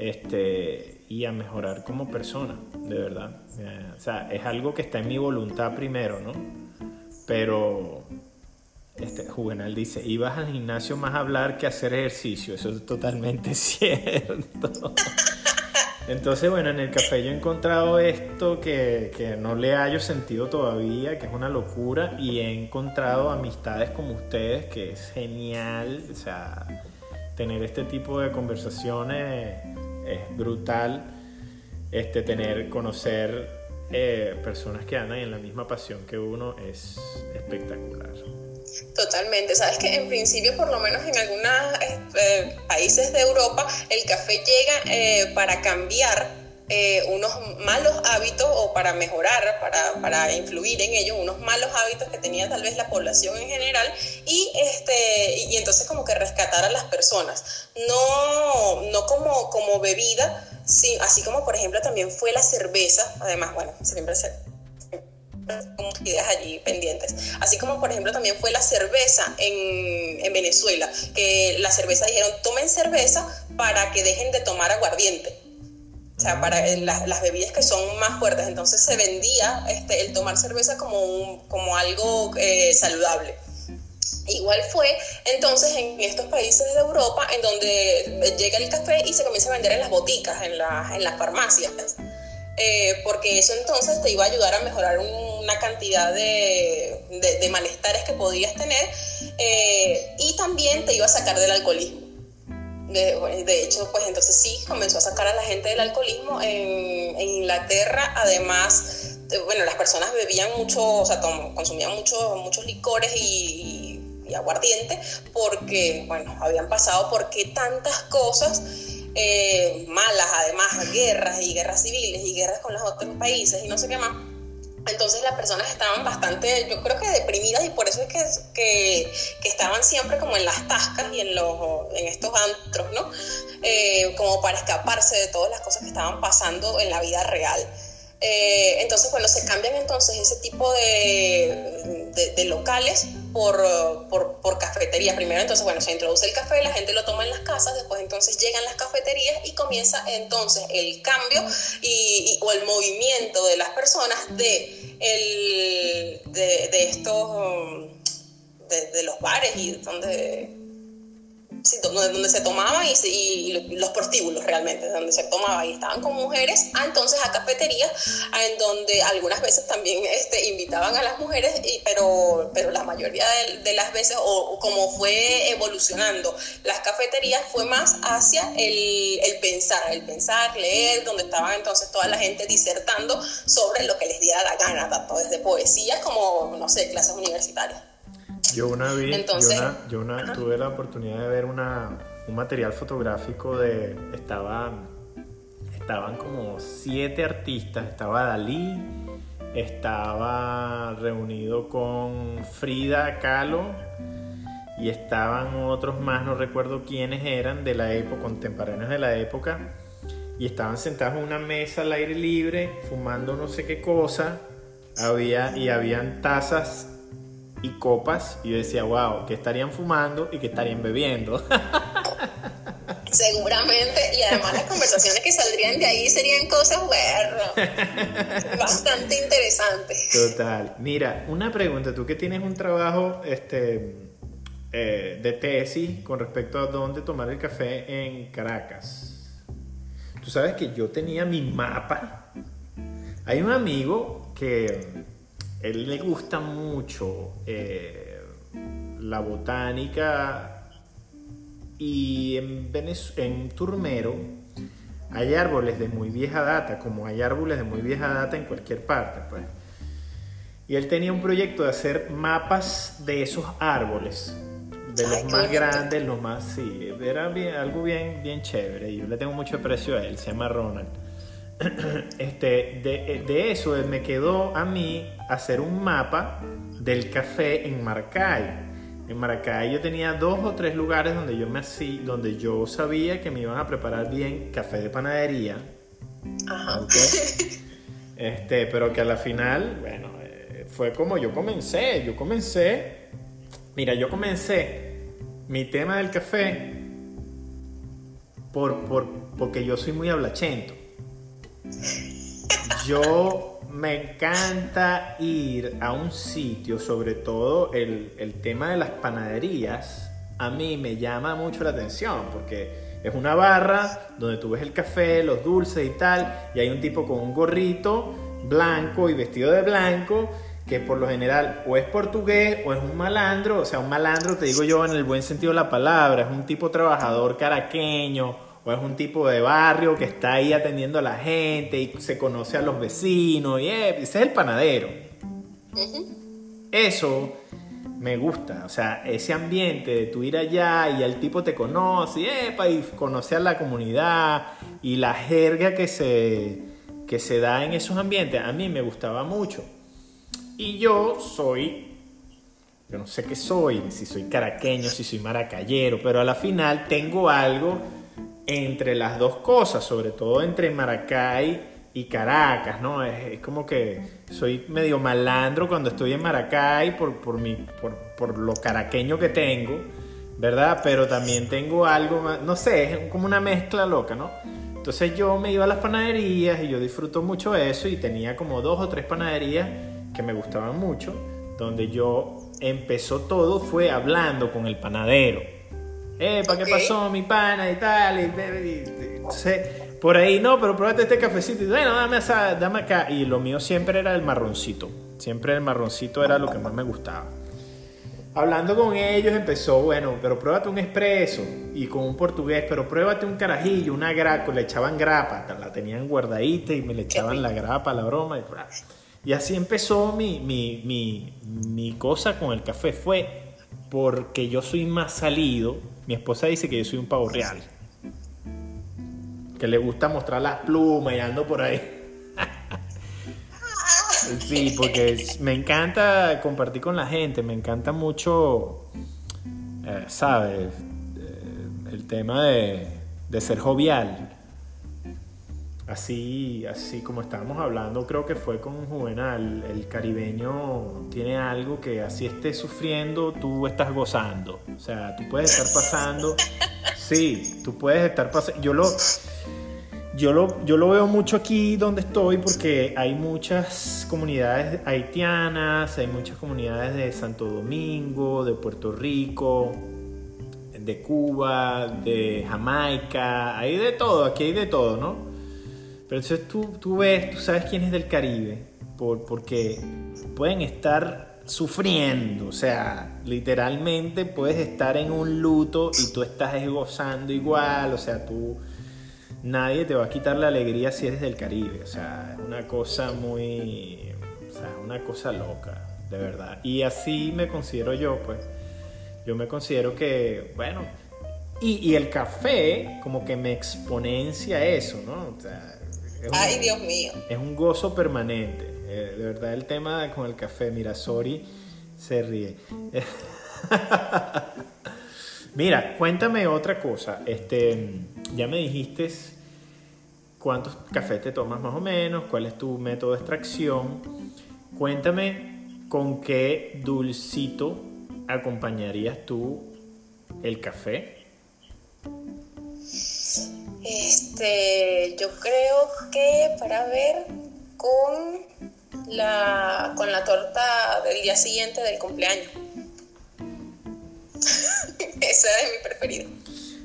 este, y a mejorar como persona, de verdad. Eh, o sea, es algo que está en mi voluntad primero, ¿no? Pero este, Juvenal dice, ibas al gimnasio más a hablar que a hacer ejercicio. Eso es totalmente <laughs> cierto. Entonces, bueno, en el café yo he encontrado esto que, que, no le hallo sentido todavía, que es una locura, y he encontrado amistades como ustedes, que es genial, o sea, tener este tipo de conversaciones es brutal, este, tener, conocer eh, personas que andan en la misma pasión que uno es espectacular. Totalmente. Sabes que en principio, por lo menos en algunos eh, países de Europa, el café llega eh, para cambiar eh, unos malos hábitos o para mejorar, para, para, influir en ellos, unos malos hábitos que tenía tal vez la población en general y, este, y entonces como que rescatar a las personas. No, no como, como bebida, sí, así como por ejemplo también fue la cerveza, además, bueno, siempre se ideas allí pendientes. Así como, por ejemplo, también fue la cerveza en, en Venezuela, que la cerveza dijeron, tomen cerveza para que dejen de tomar aguardiente. O sea, para las, las, bebidas que son más fuertes. Entonces se vendía este, el tomar cerveza como, un, como algo eh, saludable. Igual fue entonces en estos países de Europa en donde llega el café y se comienza a vender en las boticas, en, la, en las farmacias. Eh, porque eso entonces te iba a ayudar a mejorar una cantidad de, de, malestares que podías tener eh, y también te iba a sacar del alcoholismo. De, hecho, pues entonces sí, comenzó a sacar a la gente del alcoholismo en, Inglaterra, además, eh, bueno, las personas bebían mucho, o sea, consumían mucho, muchos licores y, y aguardiente porque, bueno, habían pasado por qué tantas cosas eh, malas, además, guerras y guerras civiles y guerras con los otros países y no sé qué más. Entonces las personas estaban bastante, yo creo que deprimidas y por eso es que, que, estaban siempre como en las tascas y en, los, en estos antros, ¿no? Eh, como para escaparse de todas las cosas que estaban pasando en la vida real. Eh, entonces, bueno, se cambian entonces ese tipo de, de, locales por, por, por, cafeterías. Primero, entonces, bueno, se introduce el café, la gente lo toma en las casas, después entonces llegan las cafeterías y comienza entonces el cambio y, o el movimiento de las personas de, el, de, estos, de, de los bares y donde donde, se tomaba y, los prostíbulos realmente, donde se tomaba y estaban con mujeres, ah, entonces a cafeterías, en donde algunas veces también este, invitaban a las mujeres, y, pero, pero la mayoría de, las veces, o, como fue evolucionando las cafeterías, fue más hacia el, el, pensar, el pensar, leer, donde estaban entonces toda la gente disertando sobre lo que les diera la gana, tanto desde poesía como, no sé, clases universitarias. Yo una vez, yo, una, tuve la oportunidad de ver una, un material fotográfico de, estaban, estaban como siete artistas, estaba Dalí, estaba reunido con Frida Kahlo y estaban otros más, no recuerdo quiénes eran, de la época, contemporáneos de la época, y estaban sentados en una mesa al aire libre, fumando no sé qué cosa, había, y habían tazas y copas y yo decía, wow, que estarían fumando y que estarían bebiendo. <laughs> Seguramente, y además las conversaciones que saldrían de ahí serían cosas, bueno, bastante interesantes. Total. Mira, una pregunta, tú que tienes un trabajo este, eh, de tesis con respecto a dónde tomar el café en Caracas. Tú sabes que yo tenía mi mapa. Hay un amigo que él le gusta mucho eh, la botánica y en, en Turmero hay árboles de muy vieja data, como hay árboles de muy vieja data en cualquier parte, pues. Y él tenía un proyecto de hacer mapas de esos árboles, de los más grandes, los más, sí, era algo bien, bien chévere. Y yo le tengo mucho aprecio a él, se llama Ronald. <clears throat> Este, de, de eso me quedó a mí hacer un mapa del café en Maracay. En Maracay yo tenía dos o tres lugares donde yo me donde yo sabía que me iban a preparar bien café de panadería. Ajá. <laughs> Este, pero que a la final, bueno, eh, fue como yo comencé. Yo comencé, mira, yo comencé mi tema del café por, por, porque yo soy muy hablachento. <laughs> Yo me encanta ir a un sitio, sobre todo el, el, tema de las panaderías, a mí me llama mucho la atención porque es una barra donde tú ves el café, los dulces y tal, y hay un tipo con un gorrito blanco y vestido de blanco que por lo general o es portugués o es un malandro, o sea, un malandro te digo yo en el buen sentido de la palabra, es un tipo trabajador caraqueño o es un tipo de barrio que está ahí atendiendo a la gente y se conoce a los vecinos y eh, ese es el panadero. Eso me gusta, o sea, ese ambiente de tú ir allá y el tipo te conoce y, epa, y conoce a la comunidad y la jerga que se, que se da en esos ambientes, a mí me gustaba mucho. Y yo soy, yo no sé qué soy, si soy caraqueño, si soy maracayero, pero a la final tengo algo entre las dos cosas, sobre todo entre Maracay y Caracas, ¿no? Es, como que soy medio malandro cuando estoy en Maracay por, por, mi, por, por, lo caraqueño que tengo, ¿verdad? Pero también tengo algo, no sé, es como una mezcla loca, ¿no? Entonces yo me iba a las panaderías y yo disfruto mucho eso y tenía como dos o tres panaderías que me gustaban mucho, donde yo empezó todo fue hablando con el panadero eh, ¿para qué pasó mi pana y tal? Y, por ahí no, pero pruébate este cafecito y bueno, dame, dame acá. Y lo mío siempre era el marroncito. Siempre el marroncito era lo que más me gustaba. Hablando con ellos empezó, bueno, pero pruébate un expreso y con un portugués, pero pruébate un carajillo, una grapa, le echaban grapa, la tenían guardadita y me le echaban la grapa, la broma y, y así empezó mi, mi, mi, mi cosa con el café. Fue porque yo soy más salido. Mi esposa dice que yo soy un pavo real. Que le gusta mostrar las plumas y ando por ahí. <laughs> sí, porque me encanta compartir con la gente, me encanta mucho, eh, ¿sabes? Eh, el tema de, de ser jovial así, así como estábamos hablando, creo que fue con Juvenal, el caribeño tiene algo que así estés sufriendo, tú estás gozando. O sea, tú puedes estar <laughs> pasando, sí, tú puedes estar pasando, yo lo... Yo lo, yo lo veo mucho aquí donde estoy porque hay muchas comunidades haitianas, hay muchas comunidades de Santo Domingo, de Puerto Rico, de Cuba, de Jamaica, hay de todo, aquí hay de todo, ¿no? Pero entonces tú, tú ves, tú sabes quién es del Caribe, por, porque pueden estar sufriendo, o sea, literalmente puedes estar en un luto y tú estás gozando igual, o sea, tú, nadie te va a quitar la alegría si eres del Caribe, o sea, es una cosa muy, o sea, una cosa loca, de verdad. Y así me considero yo, pues, yo me considero que, bueno, y, y el café como que me exponencia eso, ¿no? O sea, Ay, Dios mío. Es un gozo permanente. Eh, de verdad, el tema con el café, mira, Sori se ríe. <laughs> mira, cuéntame otra cosa. Este, ya me dijiste cuántos cafés te tomas más o menos, cuál es tu método de extracción. Cuéntame con qué dulcito acompañarías tú el café. Este, yo creo que para ver con la, con la torta del día siguiente del cumpleaños. <laughs> Esa es mi preferida.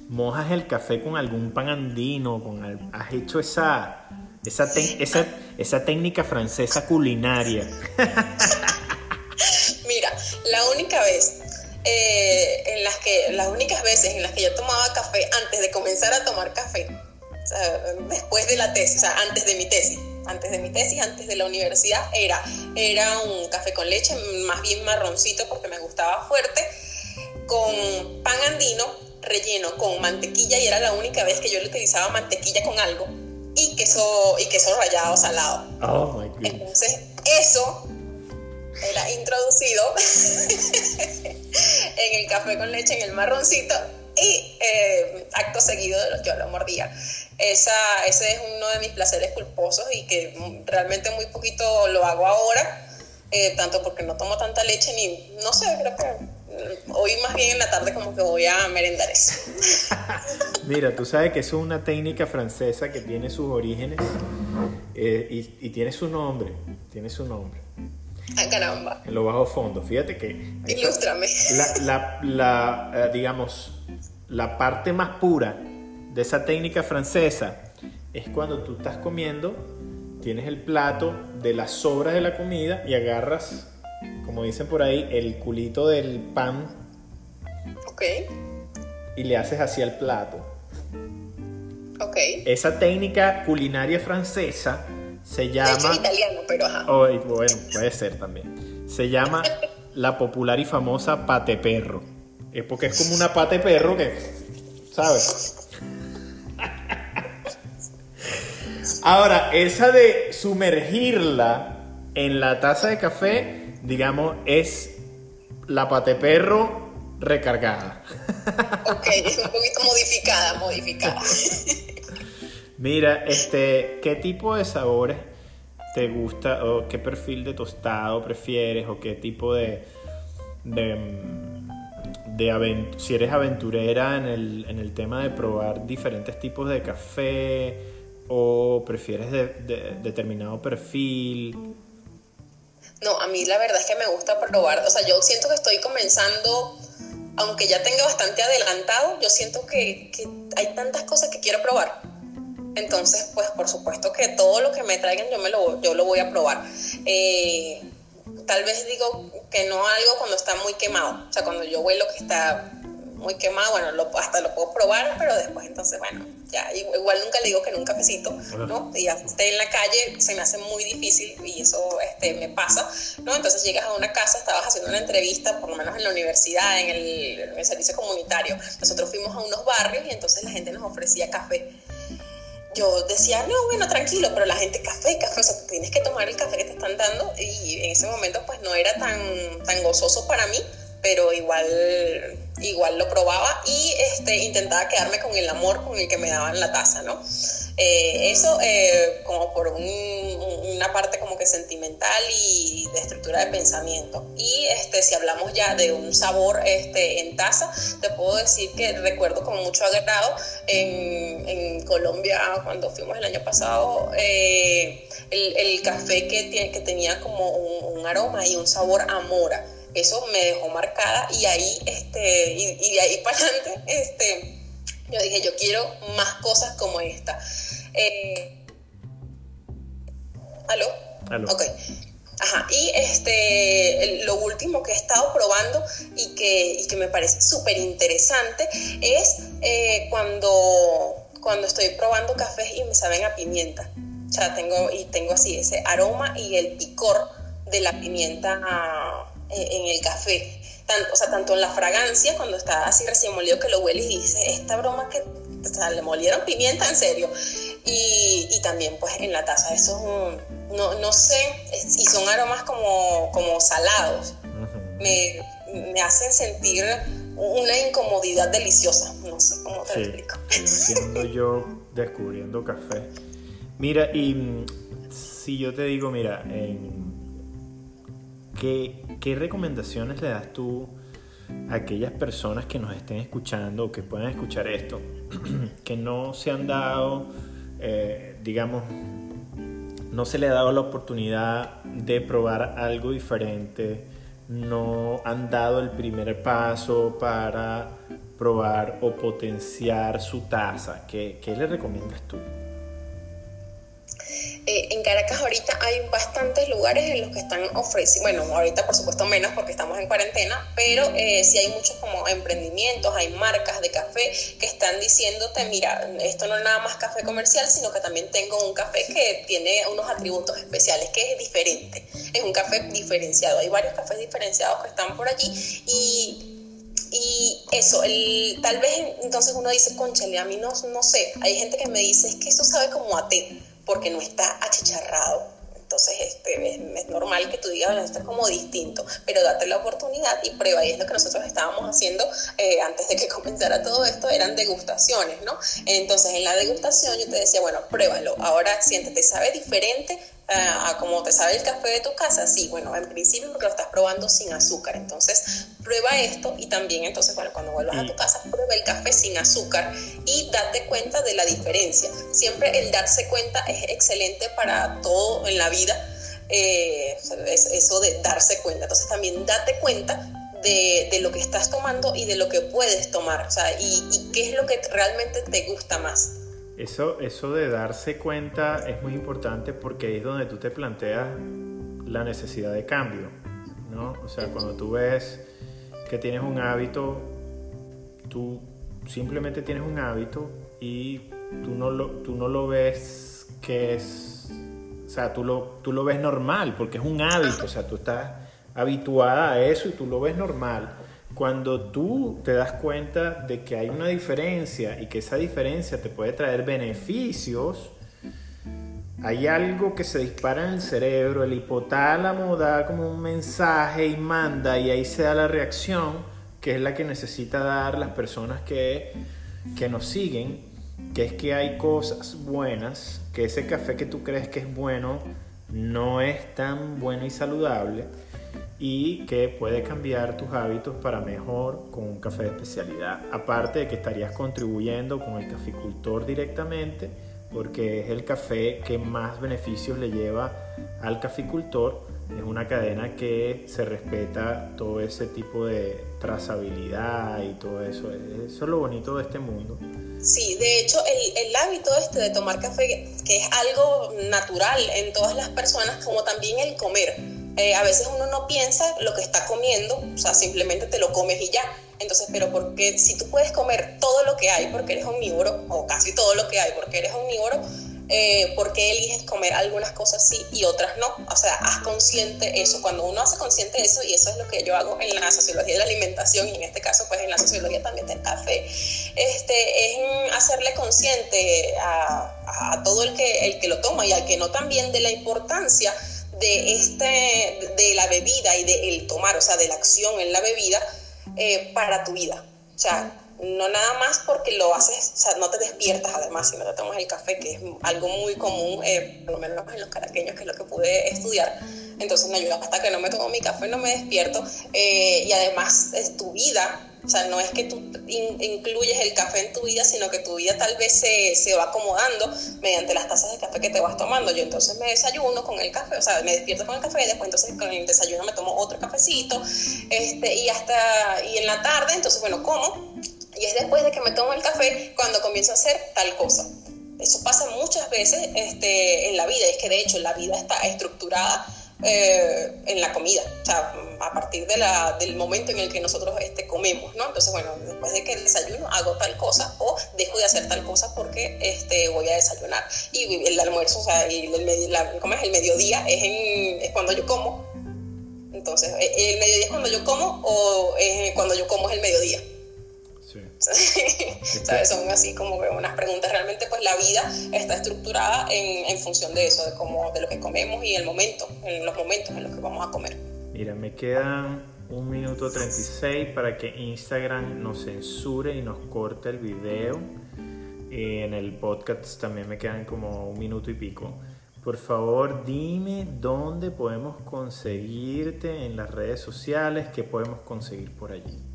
Mojas el café con algún pan andino, con has hecho esa, esa, esa, esa técnica francesa culinaria. <laughs> Mira, la única vez eh, en las que, las únicas veces en las que yo tomaba café antes de comenzar a tomar café, después de la tesis, o sea, antes de mi tesis. Antes de mi tesis, antes de la universidad, era, era un café con leche, más bien marroncito porque me gustaba fuerte, con pan andino relleno con mantequilla y era la única vez que yo le utilizaba mantequilla con algo y queso, y queso rallado salado. Oh Entonces, eso era introducido <laughs> en el café con leche, en el marroncito, y eh, acto seguido yo lo mordía. Esa, ese es uno de mis placeres culposos y que realmente muy poquito lo hago ahora, eh, tanto porque no tomo tanta leche ni, no sé, creo que hoy más bien en la tarde como que voy a merendar eso. <laughs> Mira, tú sabes que eso es una técnica francesa que tiene sus orígenes eh, y, tiene su nombre, tiene su nombre. Ah, caramba. En lo bajo fondo, fíjate que... Ilústrame. La, la, eh, digamos, la parte más pura de esa técnica francesa es cuando tú estás comiendo, tienes el plato de las sobras de la comida y agarras como dicen por ahí, el culito del pan. Ok. Y le haces así al plato. Ok. Esa técnica culinaria francesa se llama. De italiano, pero ajá. Oh, bueno, puede ser también. Se llama la popular y famosa pate perro. Es porque es como una pate perro que. ¿Sabes? Ahora, esa de sumergirla en la taza de café digamos, es la pate perro recargada. Ok, es un poquito modificada, modificada. <laughs> Mira, este, ¿qué tipo de sabores te gusta o qué perfil de tostado prefieres o qué tipo de, de, de si eres aventurera en el, en el, tema de probar diferentes tipos de café o prefieres de, determinado perfil? No, a mí la verdad es que me gusta probar, o sea, yo siento que estoy comenzando, aunque ya tenga bastante adelantado, yo siento que, hay tantas cosas que quiero probar. Entonces, pues por supuesto que todo lo que me traigan yo, me lo, yo lo voy a probar. Eh, tal vez digo que no algo cuando está muy quemado, o sea, cuando yo huelo que está muy quemado, bueno, lo, hasta lo puedo probar, pero después entonces, bueno, ya, igual nunca le digo que un cafecito, ¿no? Y ya esté en la calle, se me hace muy difícil y eso este, me pasa, ¿no? Entonces llegas a una casa, estabas haciendo una entrevista, por lo menos en la universidad, en el, en el servicio comunitario, nosotros fuimos a unos barrios y entonces la gente nos ofrecía café yo decía, no, bueno, tranquilo, pero la gente, café, café, o sea, tienes que tomar el café que te están dando y en ese momento pues no era tan, tan gozoso para mí, pero igual, igual lo probaba y este, intentaba quedarme con el amor con el que me daban la taza, ¿no? Eh, eso eh, como por una parte como que sentimental y de estructura de pensamiento. Y este, si hablamos ya de un sabor este, en taza, te puedo decir que recuerdo con mucho agrado en, en Colombia cuando fuimos el año pasado eh, el, el, café que, que tenía como un, un aroma y un sabor a mora eso me dejó marcada y ahí, este, y, de ahí <laughs> para adelante, este, yo dije, yo quiero más cosas como esta. Eh, ¿Aló? ¿Aló? Ok. Ajá, y este, lo último que he estado probando y que, y que me parece súper interesante es eh, cuando, cuando estoy probando cafés y me saben a pimienta. O sea, tengo, y tengo así ese aroma y el picor de la pimienta eh, en el café. Tanto, o sea, tanto en la fragancia, cuando está así recién molido que lo hueles y dices, esta broma que o sea, le molieron pimienta en serio. Y, y, también pues en la taza, eso es un, no, no sé, y son aromas como, como salados. me, me, hacen sentir una incomodidad deliciosa, no sé cómo te lo explico. Siendo <laughs> yo descubriendo café. Mira, y si yo te digo, mira, en ¿Qué, recomendaciones le das tú a aquellas personas que nos estén escuchando o que puedan escuchar esto, <clears throat> que no se han dado, eh, digamos, no se le ha dado la oportunidad de probar algo diferente, no han dado el primer paso para probar o potenciar su taza? ¿Qué, qué le recomiendas tú? Eh, en Caracas ahorita hay bastantes lugares en los que están ofreciendo, bueno, ahorita por supuesto menos porque estamos en cuarentena, pero eh, sí hay muchos como emprendimientos, hay marcas de café que están diciéndote, mira, esto no es nada más café comercial, sino que también tengo un café que tiene unos atributos especiales, que es diferente, es un café diferenciado. Hay varios cafés diferenciados que están por allí y eso, el, tal vez entonces uno dice, conchale, a mí no, no sé, hay gente que me dice, es que esto sabe como a té, porque no está achicharrado. Entonces este, es, normal que tú digas, esto es como distinto, pero date la oportunidad y prueba. Y que nosotros estábamos haciendo eh, antes de que <laughs> comenzara todo esto, eran degustaciones, ¿no? Entonces en la degustación yo te decía, bueno, pruébalo, ahora siéntete, sabe diferente, a como te sabe el café de tu casa, sí, bueno, en principio porque lo estás probando sin azúcar, entonces prueba esto y también entonces, bueno, cuando vuelvas a tu casa, prueba el café sin azúcar y date cuenta de la diferencia. Siempre el darse cuenta es excelente para todo en la vida, eh, eso de darse cuenta, entonces también date cuenta de, de, lo que estás tomando y de lo que puedes tomar, o sea, y, y qué es lo que realmente te gusta más. Eso, eso de darse cuenta es muy importante porque es donde tú te planteas la necesidad de cambio, ¿no? O sea, cuando tú ves que tienes un hábito, tú simplemente tienes un hábito y tú no lo, tú no lo ves que es, o sea, tú lo, tú lo ves normal porque es un hábito, o sea, tú estás habituada a eso y tú lo ves normal. Cuando tú te das cuenta de que hay una diferencia y que esa diferencia te puede traer beneficios, hay algo que se dispara en el cerebro, el hipotálamo da como un mensaje y manda y ahí se da la reacción, que es la que necesita dar las personas que, que nos siguen, que es que hay cosas buenas, que ese café que tú crees que es bueno no es tan bueno y saludable y que puede cambiar tus hábitos para mejor con un café de especialidad. Aparte de que estarías contribuyendo con el caficultor directamente, porque es el café que más beneficios le lleva al caficultor. Es una cadena que se respeta todo ese tipo de trazabilidad y todo eso. Eso es lo bonito de este mundo. Sí, de hecho el, el hábito este de tomar café, que es algo natural en todas las personas, como también el comer eh, a veces uno no piensa lo que está comiendo, o sea, simplemente te lo comes y ya. Entonces, pero porque si tú puedes comer todo lo que hay porque eres omnívoro, o casi todo lo que hay porque eres omnívoro, eh, ¿por qué eliges comer algunas cosas sí y otras no? O sea, haz consciente eso. Cuando uno hace consciente eso, y eso es lo que yo hago en la sociología de la alimentación, y en este caso, pues en la sociología también del café, este, es hacerle consciente a, a todo el que, el que lo toma y al que no también de la importancia de, este, de la bebida y de el tomar, o sea, de la acción en la bebida eh, para tu vida. O sea, no nada más porque lo haces, o sea, no te despiertas además si no te tomas el café, que es algo muy común, eh, por lo menos en los caraqueños, que es lo que pude estudiar. Entonces, no, yo hasta que no me tomo mi café no me despierto. Eh, y además es tu vida, o sea, no es que tú incluyes el café en tu vida, sino que tu vida tal vez se, se, va acomodando mediante las tazas de café que te vas tomando. Yo entonces me desayuno con el café, o sea, me despierto con el café, y después entonces con el desayuno me tomo otro cafecito, este, y hasta, y en la tarde, entonces, bueno, como, y es después de que me tomo el café cuando comienzo a hacer tal cosa. Eso pasa muchas veces este, en la vida, es que de hecho la vida está estructurada eh, en la comida, o sea, a partir de la, del momento en el que nosotros este, comemos, ¿no? Entonces, bueno, después de que desayuno hago tal cosa o dejo de hacer tal cosa porque este, voy a desayunar. Y el almuerzo, o sea, y el, ¿cómo es? el mediodía es, en, es cuando yo como. Entonces, el mediodía es cuando yo como o cuando yo como es el mediodía. <laughs> Son así como unas preguntas. Realmente, pues la vida está estructurada en, en, función de eso, de, cómo, de lo que comemos y el momento, en los momentos en los que vamos a comer. Mira, me quedan un minuto 36 para que Instagram nos censure y nos corte el video. En el podcast también me quedan como un minuto y pico. Por favor, dime dónde podemos conseguirte en las redes sociales, qué podemos conseguir por allí.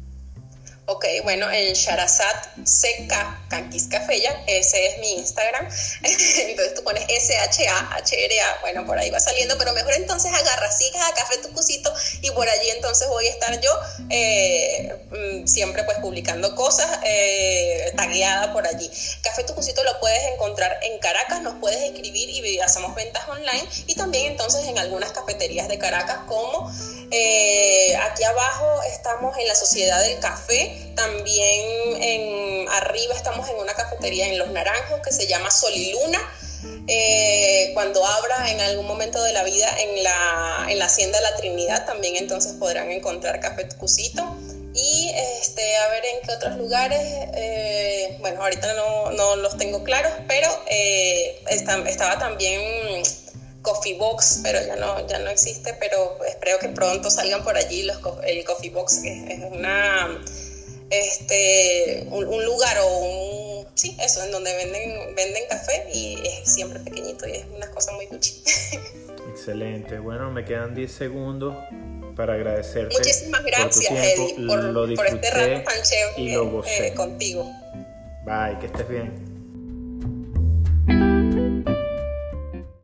Ok, bueno, en Sharazat CK Canquis Cafella, ese es mi Instagram. <laughs> entonces tú pones S-H-A-H-R-A, bueno, por ahí va saliendo, pero mejor entonces agarra, sigas a Café Tucusito y por allí entonces voy a estar yo eh, mm, siempre pues publicando cosas, eh, tagueada por allí. Café Tucusito lo puedes encontrar en Caracas, nos puedes escribir y hacemos ventas online y también entonces en algunas cafeterías de Caracas como eh, aquí abajo estamos en la Sociedad del Café, también en arriba estamos en una cafetería en Los Naranjos que se llama Sol y Luna. Eh, cuando abra en algún momento de la vida en la, en la Hacienda de la Trinidad, también entonces podrán encontrar Café Tucusito. Y este, a ver en qué otros lugares, eh, bueno, ahorita no, no, los tengo claros, pero estaba también Coffee Box, pero ya no, ya no existe, pero espero que pronto salgan por allí los, el Coffee Box, que es una, este, un, lugar o un, sí, eso, en donde venden, venden café y es siempre pequeñito y es una cosa muy cuchi. <laughs> Excelente, bueno, me quedan 10 segundos para agradecerte. Muchísimas gracias, Eddie, por, por, este rato tan chévere eh, contigo. Bye, que estés bien.